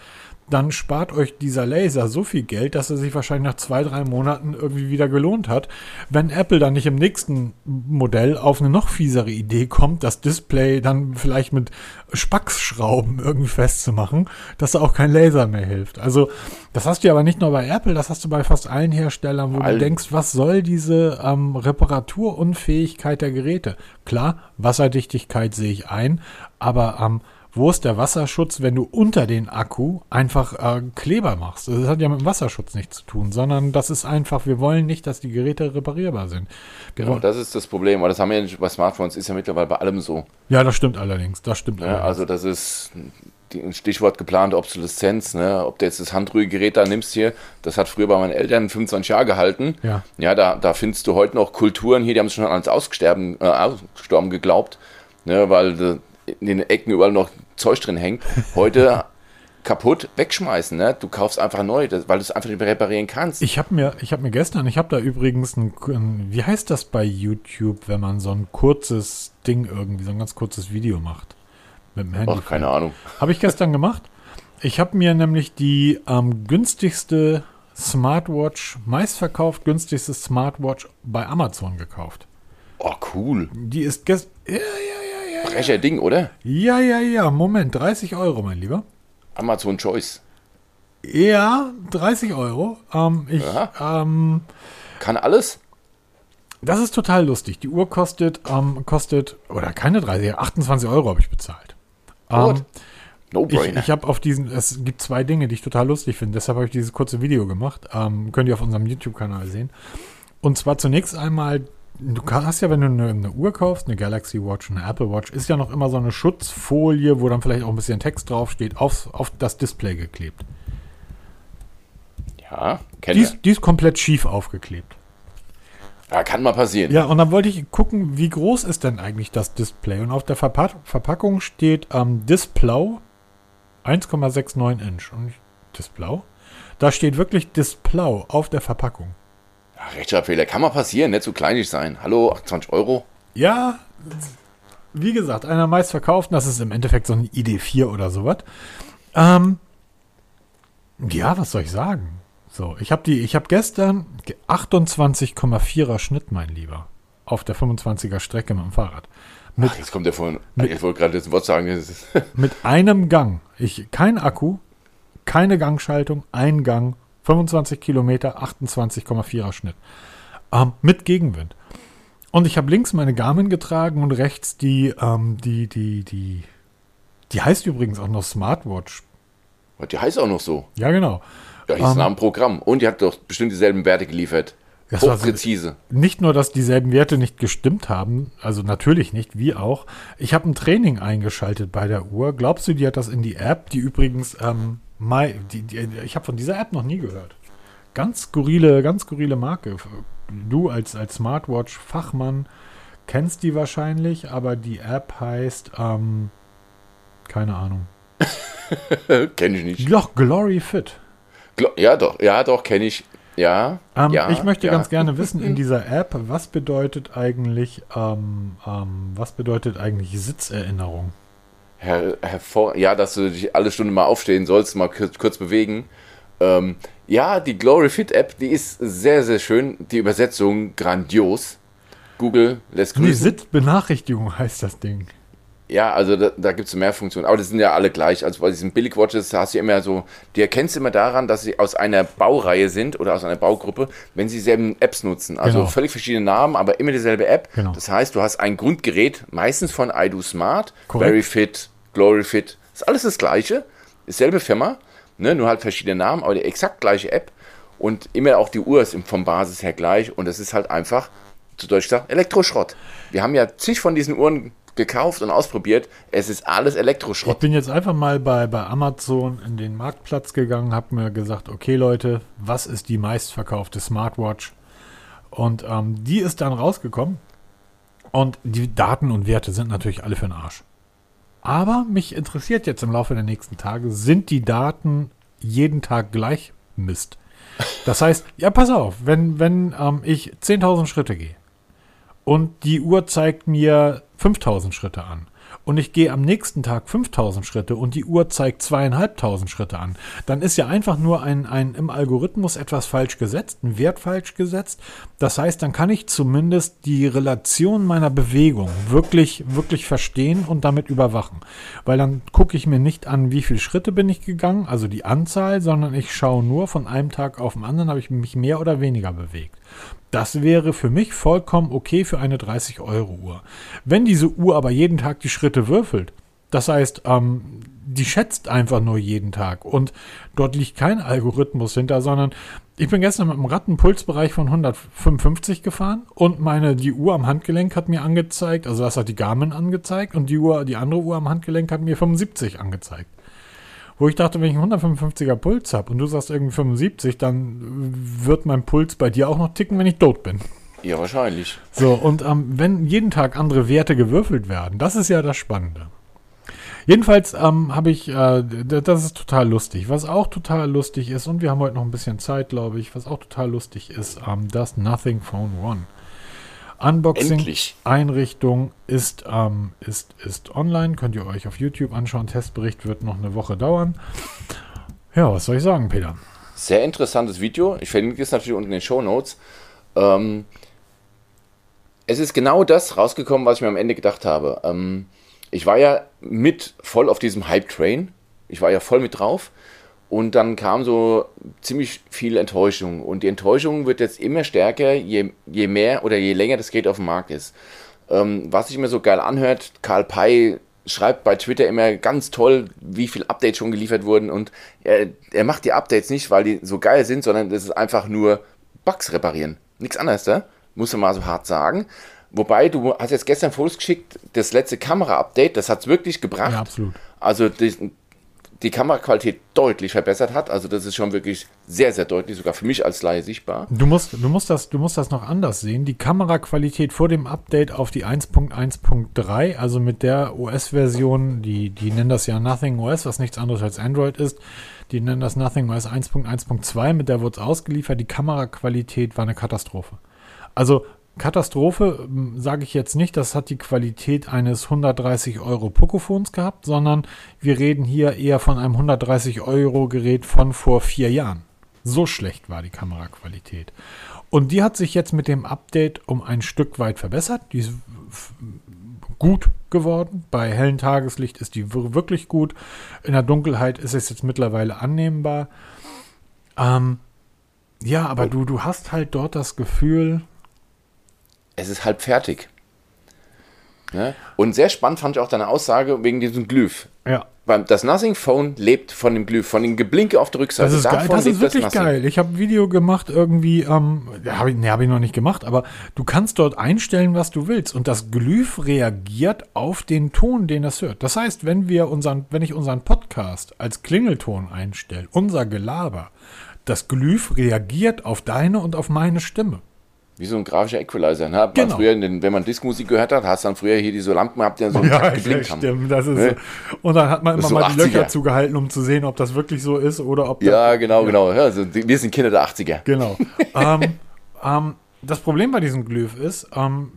dann spart euch dieser Laser so viel Geld, dass er sich wahrscheinlich nach zwei, drei Monaten irgendwie wieder gelohnt hat. Wenn Apple dann nicht im nächsten Modell auf eine noch fiesere Idee kommt, das Display dann vielleicht mit Spacksschrauben irgendwie festzumachen, dass da auch kein Laser mehr hilft. Also das hast du ja aber nicht nur bei Apple, das hast du bei fast allen Herstellern, wo du Allen. denkst, was soll diese ähm, Reparaturunfähigkeit der Geräte? Klar, Wasserdichtigkeit sehe ich ein, aber ähm, wo ist der Wasserschutz, wenn du unter den Akku einfach äh, Kleber machst? Das hat ja mit dem Wasserschutz nichts zu tun, sondern das ist einfach, wir wollen nicht, dass die Geräte reparierbar sind. Wir Genau, das ist das Problem. Aber das haben wir ja nicht bei Smartphones, ist ja mittlerweile bei allem so. ja, das stimmt allerdings. Das stimmt Ne? allerdings. Also das ist die- ein Stichwort geplante Obsoleszenz. Ne? Ob du jetzt das Handrührgerät da nimmst hier, das hat früher bei meinen Eltern 25 Jahre gehalten. Ja. Ja, da, da findest du heute noch Kulturen hier, die haben schon als ausgestorben, äh, geglaubt, ne? weil de, in den Ecken überall noch Zeug drin hängt. Heute kaputt, wegschmeißen. Ne? Du kaufst einfach neu, das, weil du es einfach nicht mehr reparieren kannst. Ich habe mir, ich habe mir gestern, ich habe da übrigens ein, ein, wie heißt das bei YouTube, wenn man so ein kurzes Ding irgendwie, so ein ganz kurzes Video macht mit dem Handy. Ach, keine Ahnung. Habe ich gestern gemacht. Ich habe mir nämlich die ähm, günstigste Smartwatch, meistverkauft günstigste Smartwatch bei Amazon gekauft. Oh, cool. Die ist gestern, ja, ja, ja, ja, Frecher Ding, oder? ja, ja, ja, Moment, 30 Euro, mein Lieber. Amazon Choice. Ja, 30 Euro. Ähm, ich, ähm, Kann alles? Das ist total lustig. Die Uhr kostet, ähm, kostet, oder keine 30, 28 Euro habe ich bezahlt. Gut. Ähm, ich ich habe auf diesen, es gibt zwei Dinge, die ich total lustig finde. Deshalb habe ich dieses kurze Video gemacht. Ähm, könnt ihr auf unserem YouTube-Kanal sehen. Und zwar zunächst einmal, du hast ja, wenn du eine, eine Uhr kaufst, eine Galaxy Watch, eine Apple Watch, ist ja noch immer so eine Schutzfolie, wo dann vielleicht auch ein bisschen Text draufsteht, auf, auf das Display geklebt. ja, kennt ist, die ist komplett schief aufgeklebt. Ja, kann mal passieren. Ja, und dann wollte ich gucken, wie groß ist denn eigentlich das Display? Und auf der Verpa Verpackung steht ähm, Display 1,69 Inch. Und ich, Display? Da steht wirklich Display auf der Verpackung. Rechtschreibfehler kann mal passieren, nicht so kleinig sein. Hallo, 28 Euro. Ja, wie gesagt, einer meistverkauften, das ist im Endeffekt so ein ID4 oder sowas. Ähm, ja, was soll ich sagen? So, ich habe die, ich habe gestern 28,4er Schnitt, mein Lieber, auf der 25er Strecke mit dem Fahrrad. Mit, Ach, jetzt kommt der von. Ich wollte gerade das Wort sagen. Mit einem Gang. Ich, kein Akku, keine Gangschaltung, ein Gang, 25 Kilometer, 28,4er Schnitt. Ähm, mit Gegenwind. Und ich habe links meine Garmin getragen und rechts die, ähm, die, die, die, die heißt übrigens auch noch Smartwatch. die heißt auch noch so. Ja, genau. Ja, die ist nach dem Programm. Und die hat doch bestimmt dieselben Werte geliefert. Das war so- Hochpräzise. Nicht nur, dass dieselben Werte nicht gestimmt haben, also natürlich nicht, wie auch. Ich habe ein Training eingeschaltet bei der Uhr. Glaubst du, die hat das in die App, die übrigens, ähm, Mai, die, die, ich habe von dieser App noch nie gehört. Ganz skurrile, ganz skurrile Marke. Du als, als Smartwatch-Fachmann kennst die wahrscheinlich, aber die App heißt, ähm, keine Ahnung. Kenne ich nicht. Doch, Glory Fit. Glo- Ja, doch. Ja, doch, kenne ich. Ja, Ähm, ja. ich möchte ja. ganz gerne wissen in dieser App, was bedeutet eigentlich, ähm, ähm, was bedeutet eigentlich Sitzerinnerung? Her hervor ja, dass du dich alle Stunde mal aufstehen sollst, mal kurz, kurz bewegen. Ähm, ja, die Glory Fit App, die ist sehr, sehr schön. Die Übersetzung grandios. Google lässt Nee, grüßen. Sitzbenachrichtigung heißt das Ding. Ja, also da, da gibt es mehr Funktionen, aber das sind ja alle gleich. Also bei diesen Billigwatches hast du immer so, die erkennst du immer daran, dass sie aus einer Baureihe sind oder aus einer Baugruppe, wenn sie dieselben Apps nutzen. Also Genau. völlig verschiedene Namen, aber immer dieselbe App. Genau. Das heißt, du hast ein Grundgerät, meistens von iDo Smart. VeryFit, GloryFit. Ist alles das gleiche, ist selbe Firma, ne, nur halt verschiedene Namen, aber die exakt gleiche App. Und immer auch die Uhr ist vom Basis her gleich und es ist halt einfach, zu Deutsch gesagt, Elektroschrott. Wir haben ja zig von diesen Uhren gekauft und ausprobiert. Es ist alles Ich Elektroschrott. bin jetzt einfach mal bei, bei Amazon in den Marktplatz gegangen, habe mir gesagt, okay Leute, was ist die meistverkaufte Smartwatch? Und ähm, die ist dann rausgekommen. Und die Daten und Werte sind natürlich alle für den Arsch. Aber mich interessiert jetzt im Laufe der nächsten Tage, sind die Daten jeden Tag gleich Mist? Das heißt, ja, pass auf, wenn, wenn ähm, ich 10.000 Schritte gehe und die Uhr zeigt mir 5000 Schritte an und ich gehe am nächsten Tag 5000 Schritte und die Uhr zeigt zweieinhalbtausend Schritte an, dann ist ja einfach nur ein, ein im Algorithmus etwas falsch gesetzt, ein Wert falsch gesetzt. Das heißt, dann kann ich zumindest die Relation meiner Bewegung wirklich, wirklich verstehen und damit überwachen. Weil dann gucke ich mir nicht an, wie viele Schritte bin ich gegangen, also die Anzahl, sondern ich schaue nur von einem Tag auf den anderen, habe ich mich mehr oder weniger bewegt. Das wäre für mich vollkommen okay für eine 30-Euro-Uhr. Wenn diese Uhr aber jeden Tag die Schritte würfelt, das heißt, ähm, die schätzt einfach nur jeden Tag und dort liegt kein Algorithmus hinter, sondern ich bin gestern mit einem Rad einen Pulsbereich von 155 gefahren und meine, die Uhr am Handgelenk hat mir angezeigt, also das hat die Garmin angezeigt und die Uhr, die andere Uhr am Handgelenk hat mir 75 angezeigt. Wo ich dachte, wenn ich einen 155er Puls habe und du sagst irgendwie 75, dann wird mein Puls bei dir auch noch ticken, wenn ich tot bin. Ja, wahrscheinlich. So, und ähm, wenn jeden Tag andere Werte gewürfelt werden, das ist ja das Spannende. Jedenfalls ähm, habe ich, äh, das ist total lustig. Was auch total lustig ist, und wir haben heute noch ein bisschen Zeit, glaube ich, was auch total lustig ist, ähm, das Nothing Phone One. Unboxing Endlich. Einrichtung ist, ähm, ist, ist online, könnt ihr euch auf YouTube anschauen. Testbericht wird noch eine Woche dauern. Ja, was soll ich sagen, Peter? Sehr interessantes Video. Ich verlinke es natürlich unten in den Show Notes. Ähm, es ist genau das rausgekommen, was ich mir am Ende gedacht habe. Ähm, ich war ja mit voll auf diesem Hype-Train. Ich war ja voll mit drauf. Und dann kam so ziemlich viel Enttäuschung. Und die Enttäuschung wird jetzt immer stärker, je, je mehr oder je länger das Gerät auf dem Markt ist. Ähm, was sich immer so geil anhört, Karl Pei schreibt bei Twitter immer ganz toll, wie viel Updates schon geliefert wurden. Und er, er macht die Updates nicht, weil die so geil sind, sondern das ist einfach nur Bugs reparieren. Nichts anderes, da? Muss man mal so hart sagen. Wobei, du hast jetzt gestern Fotos geschickt, das letzte Kamera-Update, das hat es wirklich gebracht. Ja, absolut. Also die, Kameraqualität deutlich verbessert hat. Also das ist schon wirklich sehr, sehr deutlich, sogar für mich als Laie sichtbar. Du musst, du, musst das, du musst das noch anders sehen. Die Kameraqualität vor dem Update auf die 1.1.3, also mit der OS-Version, die, die nennen das ja Nothing OS, was nichts anderes als Android ist. Die nennen das Nothing OS 1.1.2, mit der wurde es ausgeliefert. Die Kameraqualität war eine Katastrophe. Also Katastrophe sage ich jetzt nicht, das hat die Qualität eines 130 Euro Pocophones gehabt, sondern wir reden hier eher von einem 130 Euro Gerät von vor vier Jahren. So schlecht war die Kameraqualität. Und die hat sich jetzt mit dem Update um ein Stück weit verbessert. Die ist gut geworden. Bei hellem Tageslicht ist die wir- wirklich gut. In der Dunkelheit ist es jetzt mittlerweile annehmbar. Ähm, ja, aber du, du hast halt dort das Gefühl, Es ist halb fertig. Ne? Und sehr spannend fand ich auch deine Aussage wegen diesem Glyph. ja, Weil das Nothing Phone lebt von dem Glyph, von dem Geblinke auf der Rückseite. Das ist geil. Das ist wirklich Nothing. geil. Ich habe ein Video gemacht irgendwie, ähm, habe ich, nee, hab ich noch nicht gemacht, aber du kannst dort einstellen, was du willst und das Glyph reagiert auf den Ton, den es hört. Das heißt, wenn wir unseren, wenn ich unseren Podcast als Klingelton einstelle, unser Gelaber, das Glyph reagiert auf deine und auf meine Stimme. Wie so ein grafischer Equalizer. Ne? Genau. Früher, den, wenn man Diskmusik gehört hat, hast du dann früher hier diese Lampen gehabt, die so einen Ja, ja, geblinkt haben. stimmt. Das ist Ne? so. Und dann hat man immer so mal die Löcher 80er. zugehalten, um zu sehen, ob das wirklich so ist oder ob Ja, genau, genau. Ja, also, wir sind Kinder der 80er. Genau. ähm, ähm, das Problem bei diesem Glyph ist, ähm,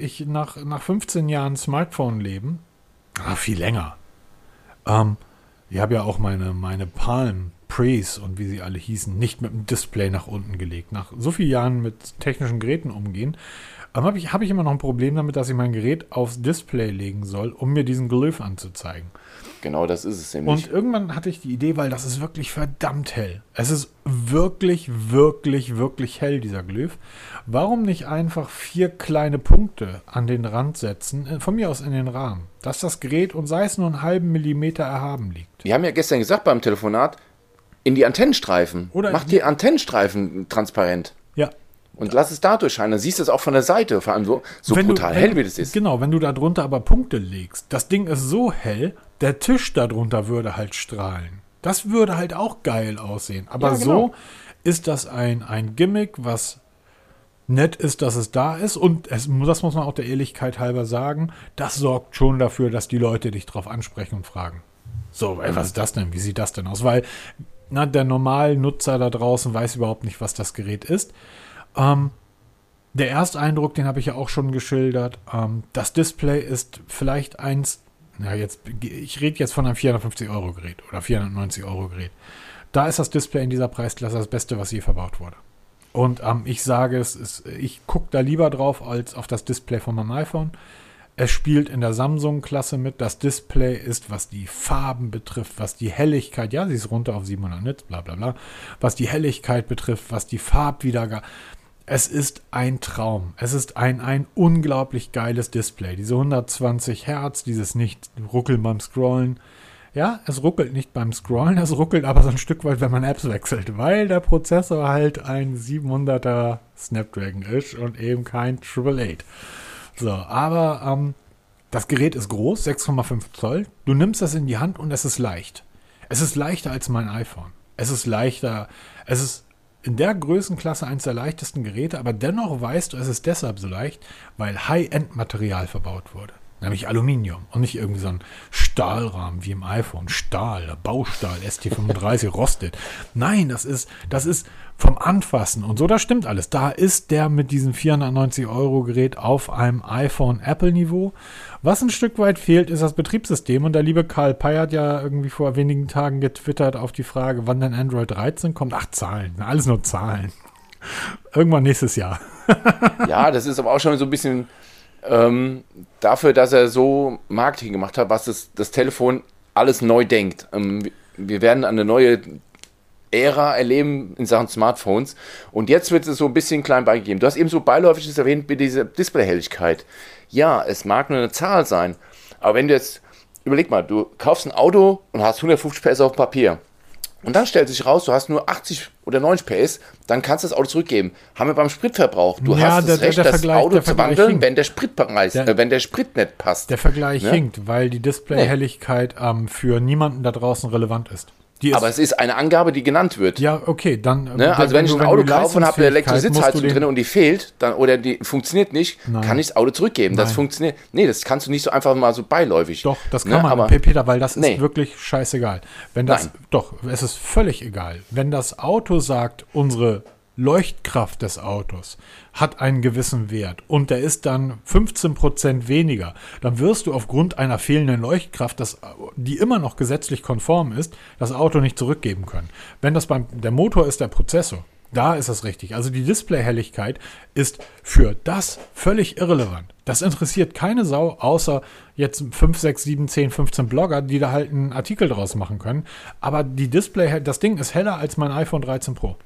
ich nach, nach 15 Jahren Smartphone-Leben, ah, viel länger, ähm, ich habe ja auch meine, meine Palm Pre's und wie sie alle hießen, nicht mit dem Display nach unten gelegt. Nach so vielen Jahren mit technischen Geräten umgehen, ähm, habe ich, hab ich immer noch ein Problem damit, dass ich mein Gerät aufs Display legen soll, um mir diesen Glyph anzuzeigen. Genau, das ist es nämlich. Und irgendwann hatte ich die Idee, weil das ist wirklich verdammt hell. Es ist wirklich, wirklich, wirklich hell, dieser Glyph. Warum nicht einfach vier kleine Punkte an den Rand setzen, äh, von mir aus in den Rahmen, dass das Gerät und sei es nur einen halben Millimeter erhaben liegt. Wir haben ja gestern gesagt beim Telefonat, in die Antennenstreifen. Oder- Mach die Antennenstreifen transparent. Ja. Und lass es da durchscheinen. Dann siehst du es auch von der Seite. Vor allem so, so Wenn du- brutal wenn- hell, wie das ist. Genau, wenn du da drunter aber Punkte legst, das Ding ist so hell, der Tisch darunter würde halt strahlen. Das würde halt auch geil aussehen. Aber Ja, genau. so ist das ein, ein Gimmick, was nett ist, dass es da ist. Und es, das muss man auch der Ehrlichkeit halber sagen, das sorgt schon dafür, dass die Leute dich drauf ansprechen und fragen. So, ey, was ist das denn? Wie sieht das denn aus? Weil na, der normale Nutzer da draußen weiß überhaupt nicht, was das Gerät ist. Ähm, der Ersteindruck, den habe ich ja auch schon geschildert. Ähm, das Display ist vielleicht eins, na jetzt, ich rede jetzt von einem 450 Euro Gerät oder 490 Euro Gerät. Da ist das Display in dieser Preisklasse das Beste, was je verbaut wurde. Und ähm, ich sage es, ist, ich gucke da lieber drauf als auf das Display von meinem iPhone. Es spielt in der Samsung-Klasse mit. Das Display ist, was die Farben betrifft, was die Helligkeit, ja, sie ist runter auf 700 Nits, bla bla bla, was die Helligkeit betrifft, was die Farbwiedergabe. Es ist ein Traum. Es ist ein, ein unglaublich geiles Display. Diese 120 Hertz, dieses nicht ruckeln beim Scrollen. Ja, es ruckelt nicht beim Scrollen, es ruckelt aber so ein Stück weit, wenn man Apps wechselt, weil der Prozessor halt ein 700er Snapdragon ist und eben kein 888. So, aber ähm, das Gerät ist groß, 6,5 Zoll. Du nimmst das in die Hand und es ist leicht. Es ist leichter als mein iPhone. Es ist leichter. Es ist in der Größenklasse eines der leichtesten Geräte, aber dennoch weißt du, es ist deshalb so leicht, weil High-End-Material verbaut wurde. Nämlich Aluminium und nicht irgendwie so ein Stahlrahmen wie im iPhone. Stahl, Baustahl, ST35 rostet. Nein, das ist, das ist vom Anfassen und so, das stimmt alles. Da ist der mit diesem 490 Euro Gerät auf einem iPhone Apple Niveau. Was ein Stück weit fehlt, ist das Betriebssystem. Und der liebe Karl Pei hat ja irgendwie vor wenigen Tagen getwittert auf die Frage, wann denn Android 13 kommt. Ach, Zahlen. Alles nur Zahlen. Irgendwann nächstes Jahr. Ja, das ist aber auch schon so ein bisschen ähm, dafür, dass er so Marketing gemacht hat, was das, das Telefon alles neu denkt. Ähm, wir werden eine neue Ära erleben in Sachen Smartphones. Und jetzt wird es so ein bisschen klein beigegeben. Du hast eben so beiläufig erwähnt mit dieser Displayhelligkeit. Ja, es mag nur eine Zahl sein, aber wenn du jetzt, überleg mal, du kaufst ein Auto und hast 150 PS auf Papier. Und dann stellt sich raus, du hast nur 80 oder 90 PS, dann kannst du das Auto zurückgeben. Haben wir beim Spritverbrauch. Du Ja, hast der- das Recht, der das Vergleich- Auto der zu wandeln, hinkt. wenn der Spritpreis, Der- äh, wenn der Sprit nicht passt. Der Vergleich Ja? hinkt, weil die Displayhelligkeit ähm, für niemanden da draußen relevant ist. Aber es ist eine Angabe, die genannt wird. ja, okay, dann. äh, Ne? Also wenn ich du- ein Auto kaufe und habe eine Elektrositzheizung den- drin und die fehlt, dann oder die funktioniert nicht, Nein. kann ich das Auto zurückgeben. Das Nein. funktioniert. Nee, das kannst du nicht so einfach mal so beiläufig. Doch, das kann Ne? man, Aber Peter, weil das Nee. ist wirklich scheißegal. Wenn das, Nein. doch, es ist völlig egal. Wenn das Auto sagt, unsere Leuchtkraft des Autos hat einen gewissen Wert und der ist dann 15% weniger, dann wirst du aufgrund einer fehlenden Leuchtkraft, das, die immer noch gesetzlich konform ist, das Auto nicht zurückgeben können. Wenn das beim, der Motor ist der Prozessor, da ist es richtig. Also die Displayhelligkeit ist für das völlig irrelevant. Das interessiert keine Sau, außer jetzt 5, 6, 7, 10, 15 Blogger, die da halt einen Artikel draus machen können. Aber die Display, das Ding ist heller als mein iPhone 13 Pro.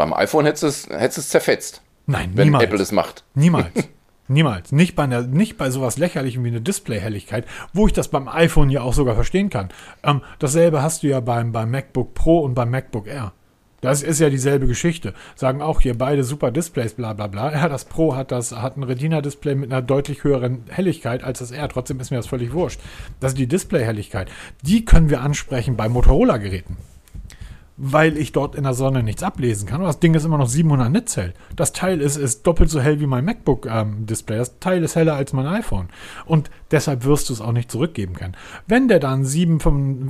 Beim iPhone hättest du es, hättest es zerfetzt, Nein, wenn niemals. Apple das macht. Niemals. Niemals. Nicht bei, einer, nicht bei sowas Lächerlichem wie eine Displayhelligkeit, wo ich das beim iPhone ja auch sogar verstehen kann. Ähm, dasselbe hast du ja beim, beim MacBook Pro und beim MacBook Air. Das ist ja dieselbe Geschichte. Sagen auch hier beide super Displays, bla bla bla. Ja, das Pro hat das, hat ein Retina-Display mit einer deutlich höheren Helligkeit als das R. Trotzdem ist mir das völlig wurscht. Das ist die Displayhelligkeit. Die können wir ansprechen bei Motorola-Geräten. Weil ich dort in der Sonne nichts ablesen kann. Und das Ding ist immer noch 700 Nits hell. Das Teil ist, ist doppelt so hell wie mein MacBook-Display. Ähm, das Teil ist heller als mein iPhone. Und deshalb wirst du es auch nicht zurückgeben können. Wenn der dann 7,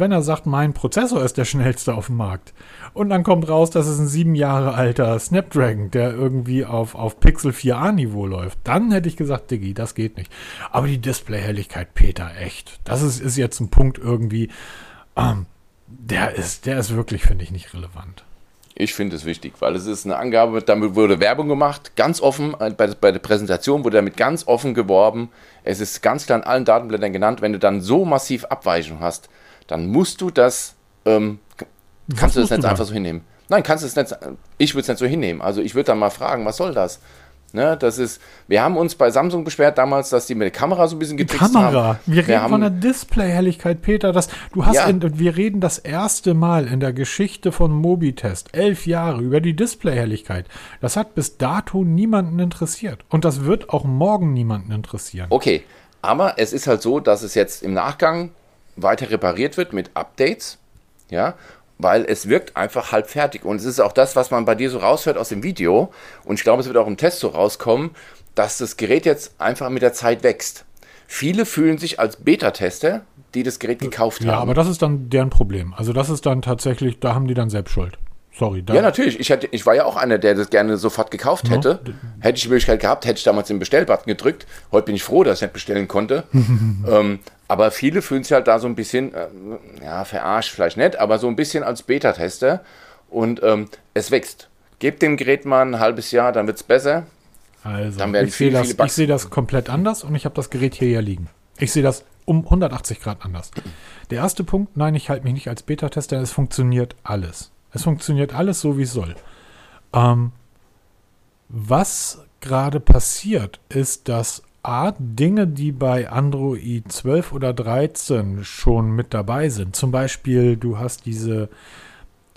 wenn er sagt, mein Prozessor ist der schnellste auf dem Markt und dann kommt raus, dass es ein sieben Jahre alter Snapdragon, der irgendwie auf, auf Pixel 4a-Niveau läuft, dann hätte ich gesagt, Diggi, das geht nicht. Aber die Displayhelligkeit, Peter, echt. Das ist, ist jetzt ein Punkt irgendwie. Ähm, der ist, der ist wirklich, finde ich, nicht relevant. Ich finde es wichtig, weil es ist eine Angabe, damit wurde Werbung gemacht, ganz offen, äh, bei, bei der Präsentation wurde damit ganz offen geworben. Es ist ganz klar in allen Datenblättern genannt, wenn du dann so massiv Abweichung hast, dann musst du das, ähm, kannst du das nicht einfach so hinnehmen. Nein, kannst du es nicht, ich würde es nicht so hinnehmen. Also ich würde dann mal fragen, was soll das? Ne, das ist, wir haben uns bei Samsung beschwert damals, dass die mit der Kamera so ein bisschen getrickst Kamera. haben. Wir, wir reden haben, von der Displayhelligkeit, Peter. Das, du hast, ja. in, wir reden das erste Mal in der Geschichte von Mobitest, elf Jahre, über die Displayhelligkeit. Das hat bis dato niemanden interessiert. Und das wird auch morgen niemanden interessieren. Okay, aber es ist halt so, dass es jetzt im Nachgang weiter repariert wird mit Updates. Ja, weil es wirkt einfach halb fertig. Und es ist auch das, was man bei dir so raushört aus dem Video. Und ich glaube, es wird auch im Test so rauskommen, dass das Gerät jetzt einfach mit der Zeit wächst. Viele fühlen sich als Beta-Tester, die das Gerät gekauft ja, haben. Ja, aber das ist dann deren Problem. Also das ist dann tatsächlich, da haben die dann selbst Schuld. Sorry. ja, natürlich. Ich, hätte, ich war ja auch einer, der das gerne sofort gekauft ja. hätte. Hätte ich die Möglichkeit gehabt, hätte ich damals den Bestellbutton gedrückt. Heute bin ich froh, dass ich nicht bestellen konnte. ähm, aber viele fühlen sich halt da so ein bisschen, äh, ja, verarscht vielleicht nicht, aber so ein bisschen als Beta-Tester. Und ähm, es wächst. Gebt dem Gerät mal ein halbes Jahr, dann wird es besser. Also, dann werden ich sehe das, ich seh das komplett anders und ich habe das Gerät hier ja liegen. Ich sehe das um 180 Grad anders. Der erste Punkt, nein, ich halte mich nicht als Beta-Tester, es funktioniert alles. Es funktioniert alles so, wie es soll. Ähm, was gerade passiert, ist, dass A, Dinge, die bei Android 12 oder 13 schon mit dabei sind, zum Beispiel du hast diese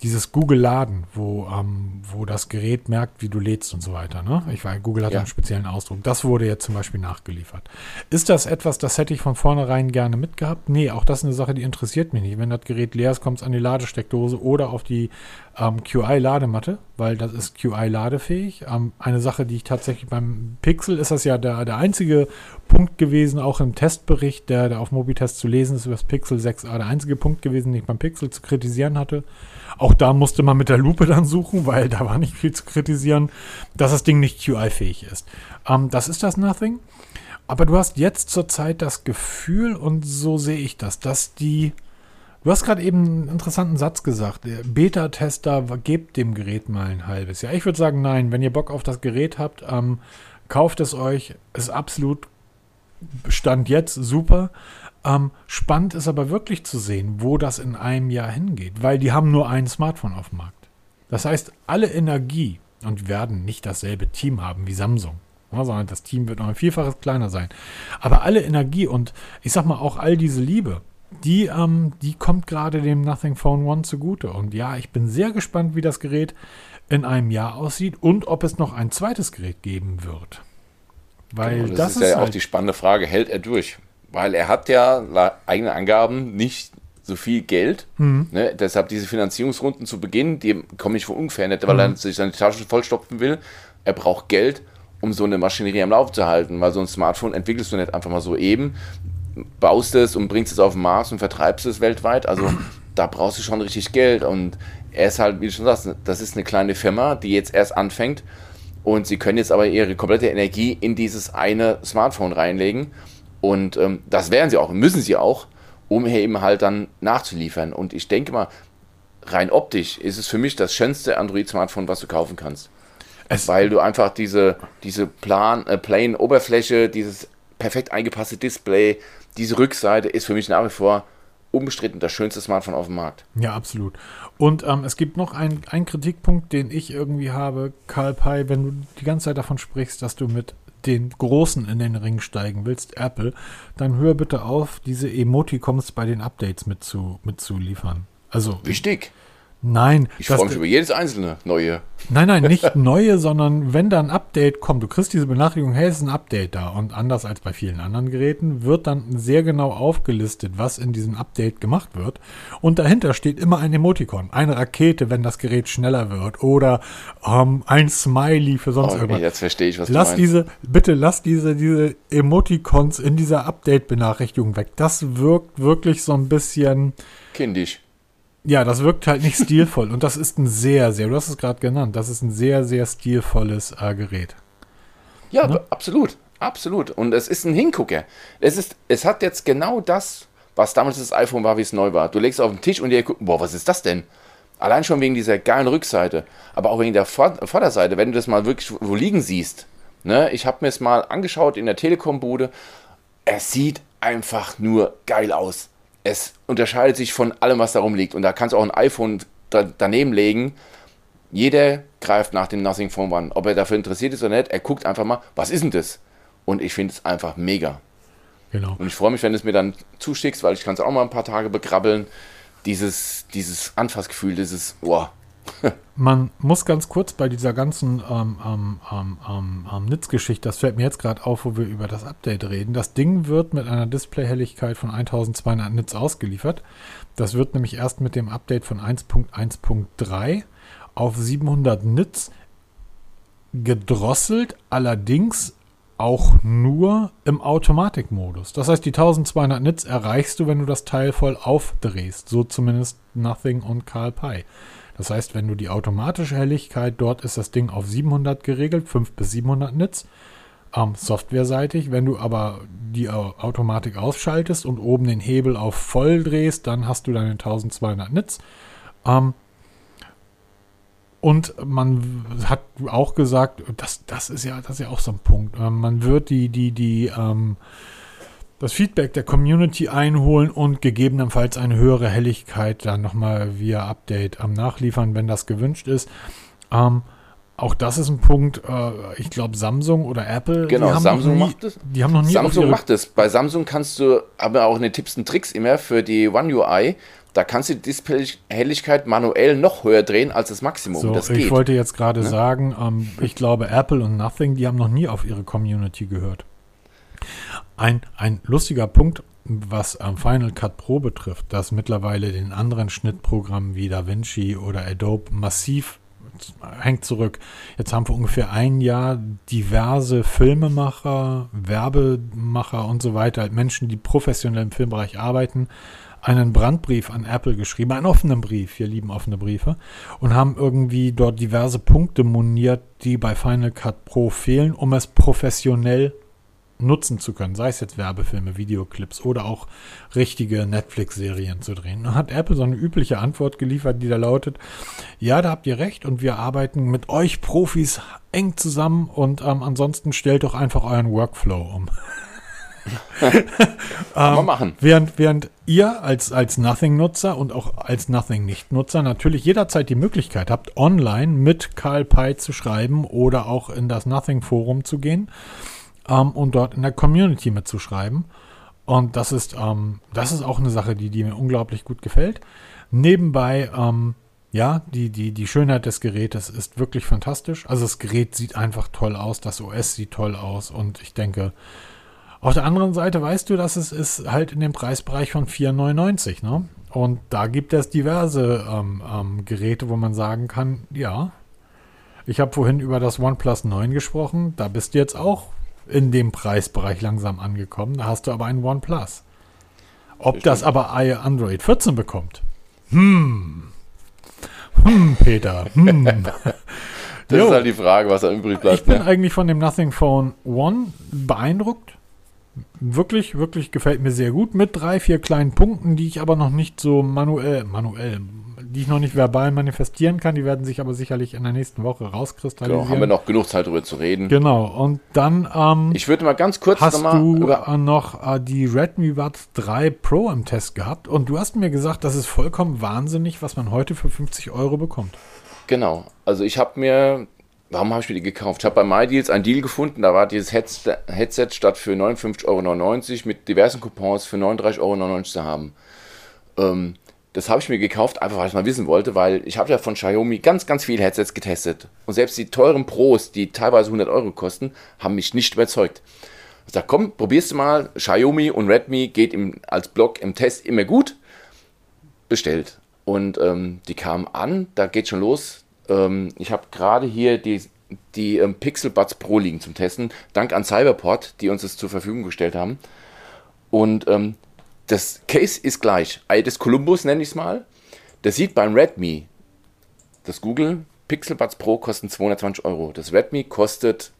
dieses Google Laden, wo, ähm, wo das Gerät merkt, wie du lädst und so weiter. Ne? Ich weiß, Google hat ja. einen speziellen Ausdruck. Das wurde jetzt zum Beispiel nachgeliefert. Ist das etwas, das hätte ich von vornherein gerne mitgehabt? Nee, auch das ist eine Sache, die interessiert mich nicht. Wenn das Gerät leer ist, kommt es an die Ladesteckdose oder auf die ähm, QI-Ladematte, weil das ist QI-ladefähig. Ähm, eine Sache, die ich tatsächlich beim Pixel ist das ja der, der einzige Punkt gewesen, auch im Testbericht, der, der auf Mobitest zu lesen ist, über das Pixel 6a, der einzige Punkt gewesen, den ich beim Pixel zu kritisieren hatte. Auch da musste man mit der Lupe dann suchen, weil da war nicht viel zu kritisieren, dass das Ding nicht QI-fähig ist. Ähm, das ist das Nothing. Aber du hast jetzt zurzeit das Gefühl, und so sehe ich das, dass die. Du hast gerade eben einen interessanten Satz gesagt. Beta-Tester gebt dem Gerät mal ein halbes Jahr. Ich würde sagen, nein, wenn ihr Bock auf das Gerät habt, ähm, kauft es euch. Ist absolut Stand jetzt super. Ähm, spannend ist aber wirklich zu sehen, wo das in einem Jahr hingeht, weil die haben nur ein Smartphone auf dem Markt. Das heißt, alle Energie und werden nicht dasselbe Team haben wie Samsung, sondern das Team wird noch ein Vielfaches kleiner sein. Aber alle Energie und ich sag mal auch all diese Liebe, die, ähm, die kommt gerade dem Nothing Phone One zugute. Und ja, ich bin sehr gespannt, wie das Gerät in einem Jahr aussieht und ob es noch ein zweites Gerät geben wird. Weil genau, das, das, ist, ist ja halt auch die spannende Frage, hält er durch? Weil er hat ja laut eigenen Angaben nicht so viel Geld. Mhm. Ne? Deshalb diese Finanzierungsrunden zu Beginn, die kommen nicht von ungefähr nicht, weil mhm. er sich seine Taschen vollstopfen will. Er braucht Geld, um so eine Maschinerie am Laufen zu halten, weil so ein Smartphone entwickelst du nicht einfach mal so eben, baust es und bringst es auf den Mars und vertreibst es weltweit. Also da brauchst du schon richtig Geld und er ist halt, wie du schon sagst, das ist eine kleine Firma, die jetzt erst anfängt und sie können jetzt aber ihre komplette Energie in dieses eine Smartphone reinlegen und ähm, das werden sie auch, müssen sie auch, um hier eben halt dann nachzuliefern. Und ich denke mal, rein optisch ist es für mich das schönste Android-Smartphone, was du kaufen kannst. Es Weil du einfach diese, diese plan, äh, plain Oberfläche, dieses perfekt eingepasste Display, diese Rückseite ist für mich nach wie vor unbestritten das schönste Smartphone auf dem Markt. Ja, absolut. Und ähm, es gibt noch einen Kritikpunkt, den ich irgendwie habe, Karl Pei, wenn du die ganze Zeit davon sprichst, dass du mit den Großen in den Ring steigen willst, Apple, dann hör bitte auf, diese Emoticons bei den Updates mitzu, mitzuliefern. Also. Wichtig. Nein. Ich freue mich über jedes einzelne neue. Nein, nein, nicht neue, sondern wenn da ein Update kommt, du kriegst diese Benachrichtigung, hey, es ist ein Update da. Und anders als bei vielen anderen Geräten wird dann sehr genau aufgelistet, was in diesem Update gemacht wird. Und dahinter steht immer ein Emoticon, eine Rakete, wenn das Gerät schneller wird oder ähm, ein Smiley für sonst Okay, irgendwas. jetzt verstehe ich, was Lass du meinst. diese, bitte lass diese, diese Emoticons in dieser Update-Benachrichtigung weg. Das wirkt wirklich so ein bisschen, Kindisch. Ja, das wirkt halt nicht stilvoll. Und das ist ein sehr, sehr, du hast es gerade genannt, das ist ein sehr, sehr stilvolles äh, Gerät. Ja, Ne? absolut. Absolut. Und es ist ein Hingucker. Es, ist, es hat jetzt genau das, was damals das iPhone war, wie es neu war. Du legst es auf den Tisch und dir guckt, boah, was ist das denn? Allein schon wegen dieser geilen Rückseite, aber auch wegen der Vor Vorderseite, wenn du das mal wirklich wo liegen siehst. Ne? Ich habe mir es mal angeschaut in der Telekom-Bude. Es sieht einfach nur geil aus. Es unterscheidet sich von allem, was darum liegt. Und da kannst du auch ein iPhone da, daneben legen. Jeder greift nach dem Nothing Phone One. Ob er dafür interessiert ist oder nicht, er guckt einfach mal, was ist denn das? Und ich finde es einfach mega. Genau. Und ich freue mich, wenn du es mir dann zuschickst, weil ich kann es auch mal ein paar Tage bekrabbeln. Dieses, dieses Anfassgefühl, dieses, boah, Man muss ganz kurz bei dieser ganzen ähm, ähm, ähm, ähm, ähm, Nitzgeschichte, das fällt mir jetzt gerade auf, wo wir über das Update reden. Das Ding wird mit einer Displayhelligkeit von 1200 Nits ausgeliefert. Das wird nämlich erst mit dem Update von 1.1.3 auf 700 Nits gedrosselt, allerdings auch nur im Automatikmodus. Das heißt, die 1200 Nits erreichst du, wenn du das Teil voll aufdrehst. So zumindest Nothing und Carl Pei. Das heißt, wenn du die automatische Helligkeit, dort ist das Ding auf 700 geregelt, 5 bis 700 Nits, ähm, softwareseitig. Wenn du aber die Au- Automatik ausschaltest und oben den Hebel auf voll drehst, dann hast du deine 1200 Nits. Ähm, und man hat auch gesagt, das, das ist ja, das ist ja auch so ein Punkt. Ähm, man wird die, die, die, ähm, das Feedback der Community einholen und gegebenenfalls eine höhere Helligkeit dann nochmal via Update am Nachliefern, wenn das gewünscht ist. Ähm, auch das ist ein Punkt, äh, ich glaube Samsung oder Apple, Genau, Samsung nie, macht es. Die haben noch nie Samsung macht es. Bei Samsung kannst du aber auch eine Tipps und Tricks immer für die One UI. Da kannst du die Displayhelligkeit manuell noch höher drehen als das Maximum. So, das ich geht. wollte jetzt gerade Ne? sagen, ähm, ich glaube, Apple und Nothing, die haben noch nie auf ihre Community gehört. Ein, ein lustiger Punkt, was Final Cut Pro betrifft, das mittlerweile den anderen Schnittprogrammen wie DaVinci oder Adobe massiv hängt zurück. Jetzt haben wir ungefähr ein Jahr diverse Filmemacher, Werbemacher und so weiter, Menschen, die professionell im Filmbereich arbeiten, einen Brandbrief an Apple geschrieben, einen offenen Brief, wir lieben offene Briefe, und haben irgendwie dort diverse Punkte moniert, die bei Final Cut Pro fehlen, um es professionell nutzen zu können, sei es jetzt Werbefilme, Videoclips oder auch richtige Netflix-Serien zu drehen. Dann hat Apple so eine übliche Antwort geliefert, die da lautet, ja, da habt ihr recht und wir arbeiten mit euch Profis eng zusammen und ähm, ansonsten stellt doch einfach euren Workflow um. Man machen. Während, während ihr als, als Nothing-Nutzer und auch als Nothing-Nicht-Nutzer natürlich jederzeit die Möglichkeit habt, online mit Karl Pei zu schreiben oder auch in das Nothing-Forum zu gehen ähm, und dort in der Community mitzuschreiben. Und das ist, ähm, das ist auch eine Sache, die, die mir unglaublich gut gefällt. Nebenbei, ähm, ja, die, die, die Schönheit des Gerätes ist wirklich fantastisch. Also das Gerät sieht einfach toll aus, das OS sieht toll aus und ich denke, auf der anderen Seite weißt du, dass es ist halt in dem Preisbereich von 4,99, ne? Und da gibt es diverse ähm, ähm, Geräte, wo man sagen kann, ja, ich habe vorhin über das OnePlus 9 gesprochen, da bist du jetzt auch in dem Preisbereich langsam angekommen, da hast du aber einen OnePlus. Ob das aber Android 14 bekommt? Hm. Hm, Peter. Hm. Das Jo. ist halt die Frage, was da übrig Ich bleibt. bin Ne? eigentlich von dem Nothing Phone One beeindruckt. Wirklich, wirklich gefällt mir sehr gut. Mit drei, vier kleinen Punkten, die ich aber noch nicht so manuell, manuell, die ich noch nicht verbal manifestieren kann. Die werden sich aber sicherlich in der nächsten Woche Genau, rauskristallisieren. haben wir noch genug Zeit darüber zu reden. Genau. Und dann ähm, Ich würde mal ganz kurz hast nochmal du über. äh, noch äh, die Redmi Buds 3 Pro im Test gehabt. Und du hast mir gesagt, das ist vollkommen wahnsinnig, was man heute für 50 Euro bekommt. Genau. Also ich habe mir. Warum habe ich mir die gekauft? Ich habe bei MyDeals ein Deal gefunden, da war dieses Headset, Headset statt für 59,99 Euro mit diversen Coupons für 39,99 Euro zu haben. Ähm, das habe ich mir gekauft, einfach weil ich mal wissen wollte, weil ich habe ja von Xiaomi ganz, ganz viele Headsets getestet. Und selbst die teuren Pros, die teilweise 100 Euro kosten, haben mich nicht überzeugt. Ich sage, komm, probierst du mal. Xiaomi und Redmi geht im, als Blog im Test immer gut. Bestellt. Und ähm, die kamen an, da geht schon los. Ähm, ich habe gerade hier die, die ähm, Pixel Buds Pro liegen zum Testen. Dank an Cyberport, die uns das zur Verfügung gestellt haben. Und ähm, das Case ist gleich. Altes Columbus nenne ich es mal. Das sieht beim Redmi, das Google Pixel Buds Pro kosten 220 Euro. Das Redmi kostet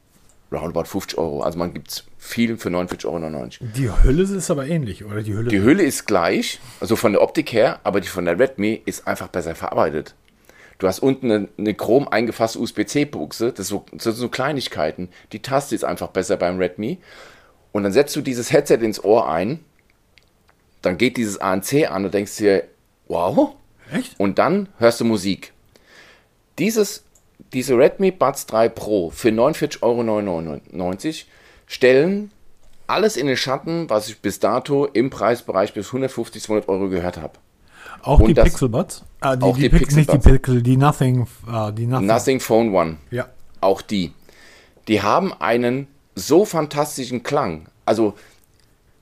roundabout 50 Euro. Also man gibt es viel für 49,99 Euro. Die Hülle ist aber ähnlich, oder? Die Hülle, die Hülle ist gleich, also von der Optik her, aber die von der Redmi ist einfach besser verarbeitet. Du hast unten eine, eine chrom eingefasste USB-C-Buchse, das, so, das sind so Kleinigkeiten. Die Taste ist einfach besser beim Redmi. Und dann setzt du dieses Headset ins Ohr ein dann geht dieses ANC an und denkst dir, wow. Echt? Und dann hörst du Musik. Dieses, diese Redmi Buds 3 Pro für 49,99 Euro stellen alles in den Schatten, was ich bis dato im Preisbereich bis 150, 200 Euro gehört habe. Auch und die das, Pixel Buds? Ah, die, auch die, die Pixel nicht die Pixel, die Nothing, uh, die Nothing. Nothing Phone One. Ja. Auch die. Die haben einen so fantastischen Klang. Also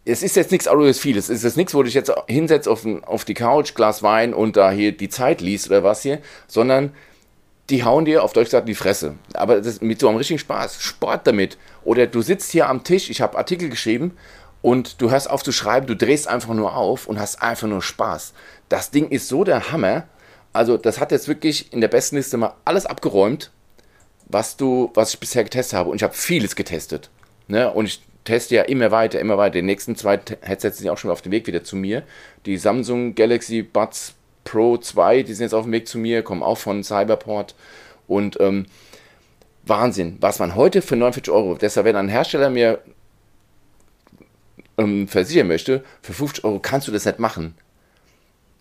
es ist jetzt nichts Audiophiles. Es ist jetzt nichts, wo du dich jetzt hinsetzt auf, auf die Couch, Glas Wein und da hier die Zeit liest oder was hier, sondern die hauen dir auf Deutsch gesagt die Fresse. Aber das mit so einem richtigen Spaß. Sport damit. Oder du sitzt hier am Tisch, ich habe Artikel geschrieben und du hörst auf zu schreiben, du drehst einfach nur auf und hast einfach nur Spaß. Das Ding ist so der Hammer. Also, das hat jetzt wirklich in der besten Liste mal alles abgeräumt, was du, was ich bisher getestet habe. Und ich habe vieles getestet. Ne? Und ich teste ja immer weiter, immer weiter. Die nächsten zwei Headsets sind auch schon auf dem Weg wieder zu mir. Die Samsung Galaxy Buds Pro 2, die sind jetzt auf dem Weg zu mir, kommen auch von Cyberport. Und ähm, Wahnsinn, was man heute für 49 Euro, deshalb wenn ein Hersteller mir ähm, versichern möchte, für 50 Euro kannst du das nicht machen.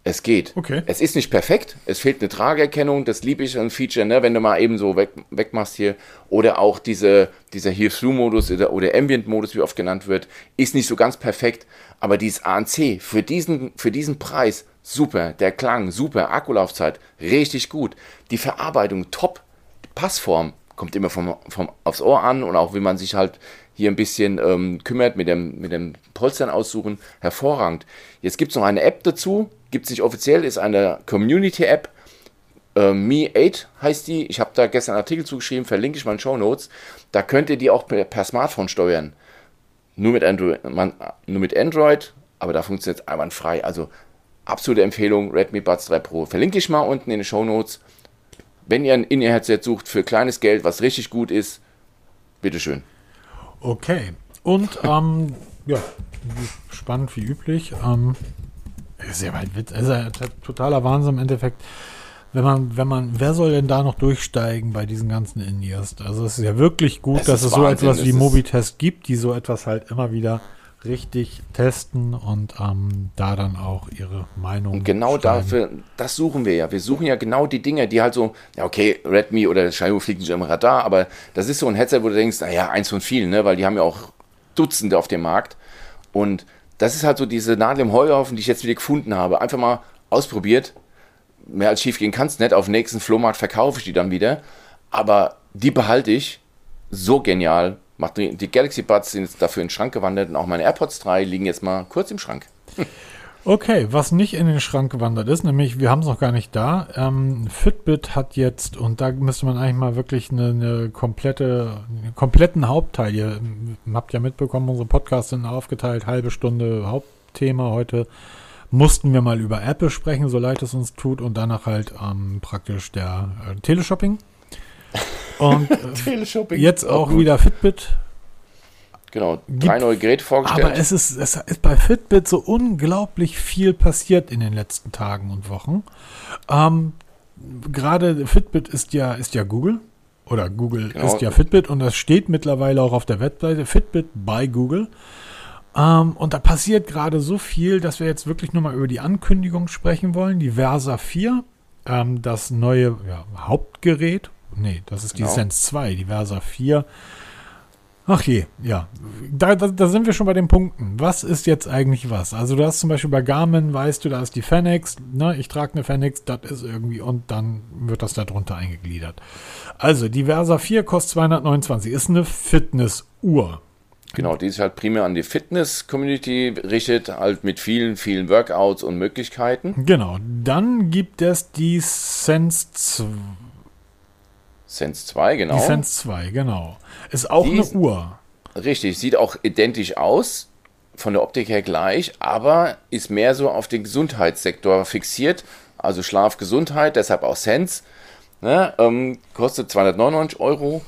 Es geht. Okay. Es ist nicht perfekt. Es fehlt eine Tragerkennung. Das liebe ich ein Feature, ne? wenn du mal eben so weg, wegmachst hier. Oder auch diese, dieser Hear-Through-Modus oder, oder Ambient-Modus, wie oft genannt wird, ist nicht so ganz perfekt. Aber dieses ANC für diesen, für diesen Preis super. Der Klang super. Akkulaufzeit richtig gut. Die Verarbeitung top. Passform kommt immer vom, vom, aufs Ohr an und auch wie man sich halt hier ein bisschen ähm, kümmert mit dem, mit dem Polstern aussuchen. Hervorragend. Jetzt gibt es noch eine App dazu gibt es nicht offiziell, ist eine Community-App. Äh, Me8 heißt die. Ich habe da gestern einen Artikel zugeschrieben, verlinke ich mal in Show Notes. Da könnt ihr die auch per, per Smartphone steuern. Nur mit, Android, man, nur mit Android, aber da funktioniert es einwandfrei. Also absolute Empfehlung, Redmi Buds 3 Pro. Verlinke ich mal unten in den Show Notes. Wenn ihr ein In-Ear-Headset sucht für kleines Geld, was richtig gut ist, bitteschön. Okay. Und ähm, ja, spannend wie üblich. Ähm, ist ja, ist ja totaler Wahnsinn im Endeffekt. Wenn man, wenn man, wer soll denn da noch durchsteigen bei diesen ganzen Indias? Also es ist ja wirklich gut, es dass es Wahnsinn, so etwas wie Mobitest gibt, die so etwas halt immer wieder richtig testen und ähm, da dann auch ihre Meinung. Und genau schreiben. dafür, das suchen wir ja. Wir suchen ja genau die Dinge, die halt so, ja okay, Redmi oder Xiaomi fliegt nicht im Radar, aber das ist so ein Headset, wo du denkst, naja, eins von vielen, ne? weil die haben ja auch Dutzende auf dem Markt. Und das ist halt so diese Nadel im Heuhaufen, die ich jetzt wieder gefunden habe. Einfach mal ausprobiert. Mehr als schief gehen kannst nicht. Auf dem nächsten Flohmarkt verkaufe ich die dann wieder. Aber die behalte ich. So genial. Die Galaxy Buds sind jetzt dafür in den Schrank gewandert und auch meine AirPods 3 liegen jetzt mal kurz im Schrank. Okay, was nicht in den Schrank gewandert ist, nämlich wir haben es noch gar nicht da. Ähm, Fitbit hat jetzt, und da müsste man eigentlich mal wirklich eine, eine komplette, einen kompletten Hauptteil, ihr habt ja mitbekommen, unsere Podcasts sind aufgeteilt, halbe Stunde Hauptthema heute. Mussten wir mal über Apple sprechen, so leid es uns tut, und danach halt ähm, praktisch der äh, Teleshopping. Und äh, jetzt auch wieder Fitbit Genau, drei neue Geräte vorgestellt. Aber es ist, es ist bei Fitbit so unglaublich viel passiert in den letzten Tagen und Wochen. Ähm, Gerade Fitbit ist ja, ist ja Google. Oder Google genau. ist ja Fitbit und das steht mittlerweile auch auf der Webseite Fitbit bei Google. Ähm, und da passiert gerade so viel, dass wir jetzt wirklich nur mal über die Ankündigung sprechen wollen. Die Versa 4, ähm, das neue ja, Hauptgerät. Nee, das ist die genau. Sense 2, die Versa 4 Ach je, ja. Da, da, da, sind wir schon bei den Punkten. Was ist jetzt eigentlich was? Also du hast zum Beispiel bei Garmin, weißt du, da ist die Fenix, ne, ich trage eine Fenix, das ist irgendwie, und dann wird das da drunter eingegliedert. Also die Versa 4 kostet 229, ist eine Fitnessuhr. Genau, die ist halt primär an die Fitness-Community richtet, halt mit vielen, vielen Workouts und Möglichkeiten. Genau, dann gibt es die Sense 2. Sense 2, genau. Die Sense 2, genau. Ist auch die eine Uhr. Richtig, sieht auch identisch aus, von der Optik her gleich, aber ist mehr so auf den Gesundheitssektor fixiert. Also Schlaf, Gesundheit, deshalb auch Sense. Ne, ähm, kostet 299 Euro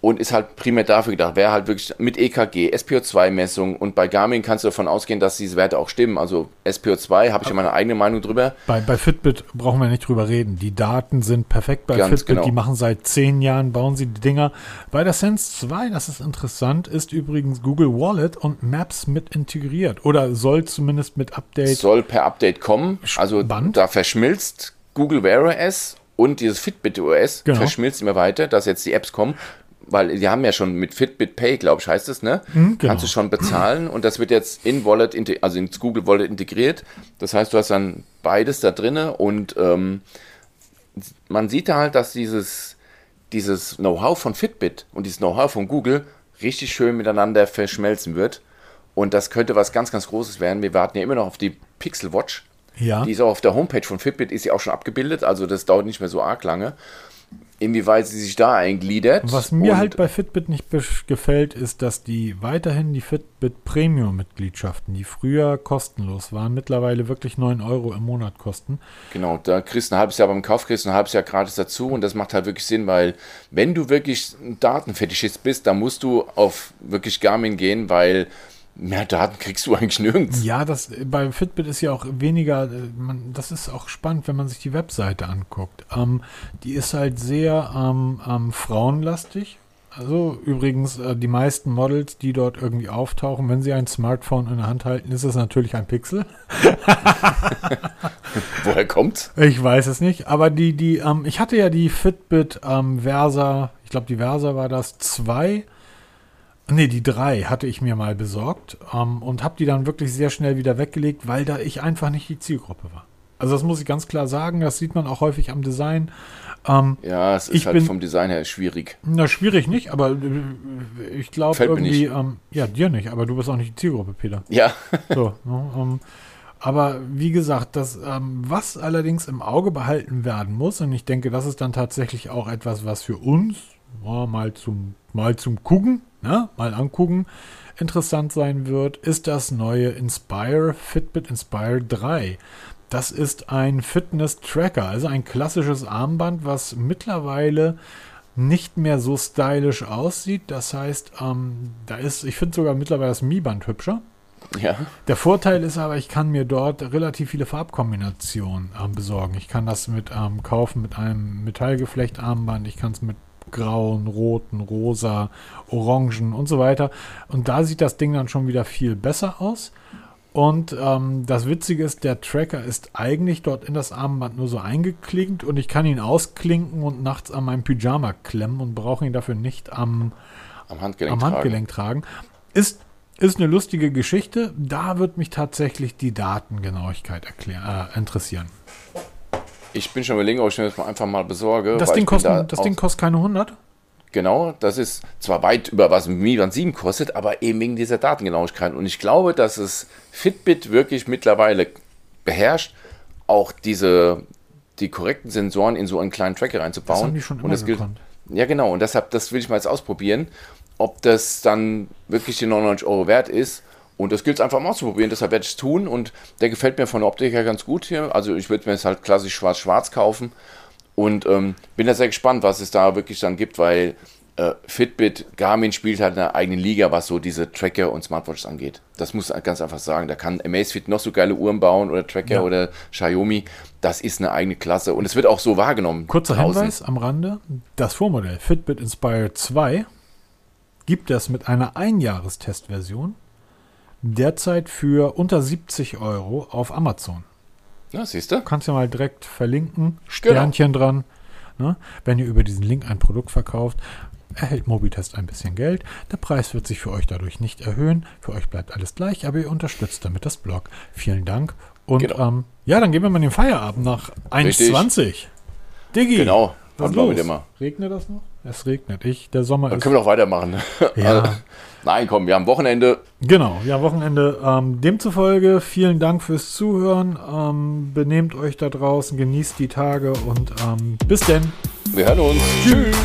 und ist halt primär dafür gedacht. Wäre halt wirklich mit EKG, SPO2-Messung und bei Garmin kannst du davon ausgehen, dass diese Werte auch stimmen. Also SPO2 habe ich ja meine eigene Meinung drüber. Bei, bei Fitbit brauchen wir nicht drüber reden. Die Daten sind perfekt bei Ganz Fitbit. Genau. Die machen seit zehn Jahren, bauen sie die Dinger. Bei der Sense 2, das ist interessant, ist übrigens Google Wallet und Maps mit integriert. Oder soll zumindest mit Update. Soll per Update kommen. Also Band. da verschmilzt Google Wear OS und dieses Fitbit OS genau. verschmilzt immer weiter, dass jetzt die Apps kommen weil die haben ja schon mit Fitbit Pay, glaube ich, heißt es, ne? Mhm, genau. Kannst du schon bezahlen und das wird jetzt in Wallet, also ins Google Wallet integriert. Das heißt, du hast dann beides da drinne und ähm, man sieht da halt, dass dieses, dieses Know-how von Fitbit und dieses Know-how von Google richtig schön miteinander verschmelzen wird. Und das könnte was ganz, ganz Großes werden. Wir warten ja immer noch auf die Pixel Watch. Ja. Die ist auch auf der Homepage von Fitbit, ist ja auch schon abgebildet, also das dauert nicht mehr so arg lange inwieweit sie sich da eingliedert. Was mir halt bei Fitbit nicht gefällt, ist, dass die weiterhin die Fitbit Premium-Mitgliedschaften, die früher kostenlos waren, mittlerweile wirklich 9 Euro im Monat kosten. Genau, da kriegst du ein halbes Jahr beim Kauf, kriegst du ein halbes Jahr gratis dazu und das macht halt wirklich Sinn, weil wenn du wirklich ein Datenfetischist bist, dann musst du auf wirklich Garmin gehen, weil Mehr Daten kriegst du eigentlich nirgends. Ja, das bei Fitbit ist ja auch weniger, äh, man, das ist auch spannend, wenn man sich die Webseite anguckt. Ähm, die ist halt sehr ähm, ähm, frauenlastig. Also übrigens, äh, die meisten Models, die dort irgendwie auftauchen, wenn sie ein Smartphone in der Hand halten, ist es natürlich ein Pixel. Woher kommt? Ich weiß es nicht, aber die, die, ähm, ich hatte ja die Fitbit ähm, Versa, ich glaube die Versa war das 2 Nee, die drei hatte ich mir mal besorgt ähm, und habe die dann wirklich sehr schnell wieder weggelegt, weil da ich einfach nicht die Zielgruppe war. Also das muss ich ganz klar sagen, das sieht man auch häufig am Design. Ähm, ja, es ist halt bin, vom Design her schwierig. Na, schwierig nicht, aber äh, ich glaube irgendwie, ähm, ja, dir nicht, aber du bist auch nicht die Zielgruppe, Peter. Ja. so, ne, ähm, aber wie gesagt, das, ähm, was allerdings im Auge behalten werden muss, und ich denke, das ist dann tatsächlich auch etwas, was für uns oh, mal zum, mal zum Gucken ne, mal angucken, interessant sein wird, ist das neue Inspire Fitbit Inspire 3. Das ist ein Fitness-Tracker, also ein klassisches Armband, was mittlerweile nicht mehr so stylisch aussieht. Das heißt, ähm, da ist, ich finde sogar mittlerweile das Mi-Band hübscher. Ja. Der Vorteil ist aber, ich kann mir dort relativ viele Farbkombinationen ähm, besorgen. Ich kann das mit ähm, kaufen mit einem Metallgeflechtarmband, ich kann es mit grauen, roten, rosa, orangen und so weiter. Und da sieht das Ding dann schon wieder viel besser aus. Und ähm, das Witzige ist, der Tracker ist eigentlich dort in das Armband nur so eingeklinkt und ich kann ihn ausklinken und nachts an meinem Pyjama klemmen und brauche ihn dafür nicht am, am Handgelenk, am Handgelenk tragen. tragen. Ist, ist eine lustige Geschichte. Da wird mich tatsächlich die Datengenauigkeit erklär, äh, interessieren. Ich bin schon überlegen, ob ich mir das einfach mal besorge. Das, Ding, kosten, da das Ding kostet keine 100? Genau, das ist zwar weit über was Mi Band 7 kostet, aber eben wegen dieser Datengenauigkeit. Und ich glaube, dass es Fitbit wirklich mittlerweile beherrscht, auch diese die korrekten Sensoren in so einen kleinen Tracker reinzubauen. Das haben die schon immer und das gilt, Ja, genau. Und deshalb, das will ich mal jetzt ausprobieren, ob das dann wirklich die 99 Euro wert ist und das gilt es einfach mal auszuprobieren, deshalb werde ich es tun. Und der gefällt mir von der Optik her ganz gut hier. Also ich würde mir jetzt halt klassisch schwarz-schwarz kaufen. Und ähm, bin da sehr gespannt, was es da wirklich dann gibt, weil äh, Fitbit, Garmin spielt halt eine eigene Liga, was so diese Tracker und Smartwatches angeht. Das muss ich ganz einfach sagen. Da kann Amazfit noch so geile Uhren bauen oder Tracker ja. oder Xiaomi. Das ist eine eigene Klasse und es wird auch so wahrgenommen. Kurzer draußen. Hinweis am Rande: Das Vormodell Fitbit Inspire 2 gibt es mit einer Einjahrestestversion derzeit für unter 70 Euro auf Amazon. Ja, siehst du? Kannst ja mal direkt verlinken, Sternchen genau. dran. Ne? Wenn ihr über diesen Link ein Produkt verkauft. erhält Mobitest ein bisschen Geld. Der Preis wird sich für euch dadurch nicht erhöhen. Für euch bleibt alles gleich, aber ihr unterstützt damit das Blog. Vielen Dank. Und Genau. ähm, ja, dann gehen wir mal in den Feierabend nach 1,20. Diggi. Genau. Was los? Regnet das noch? Es regnet. Ich, der Sommer Dann ist. können wir noch weitermachen. Ja. Nein, komm, wir haben Wochenende. Genau, ja, Wochenende. Ähm, demzufolge vielen Dank fürs Zuhören. Ähm, benehmt euch da draußen, genießt die Tage und ähm, bis denn. Wir hören uns. Tschüss.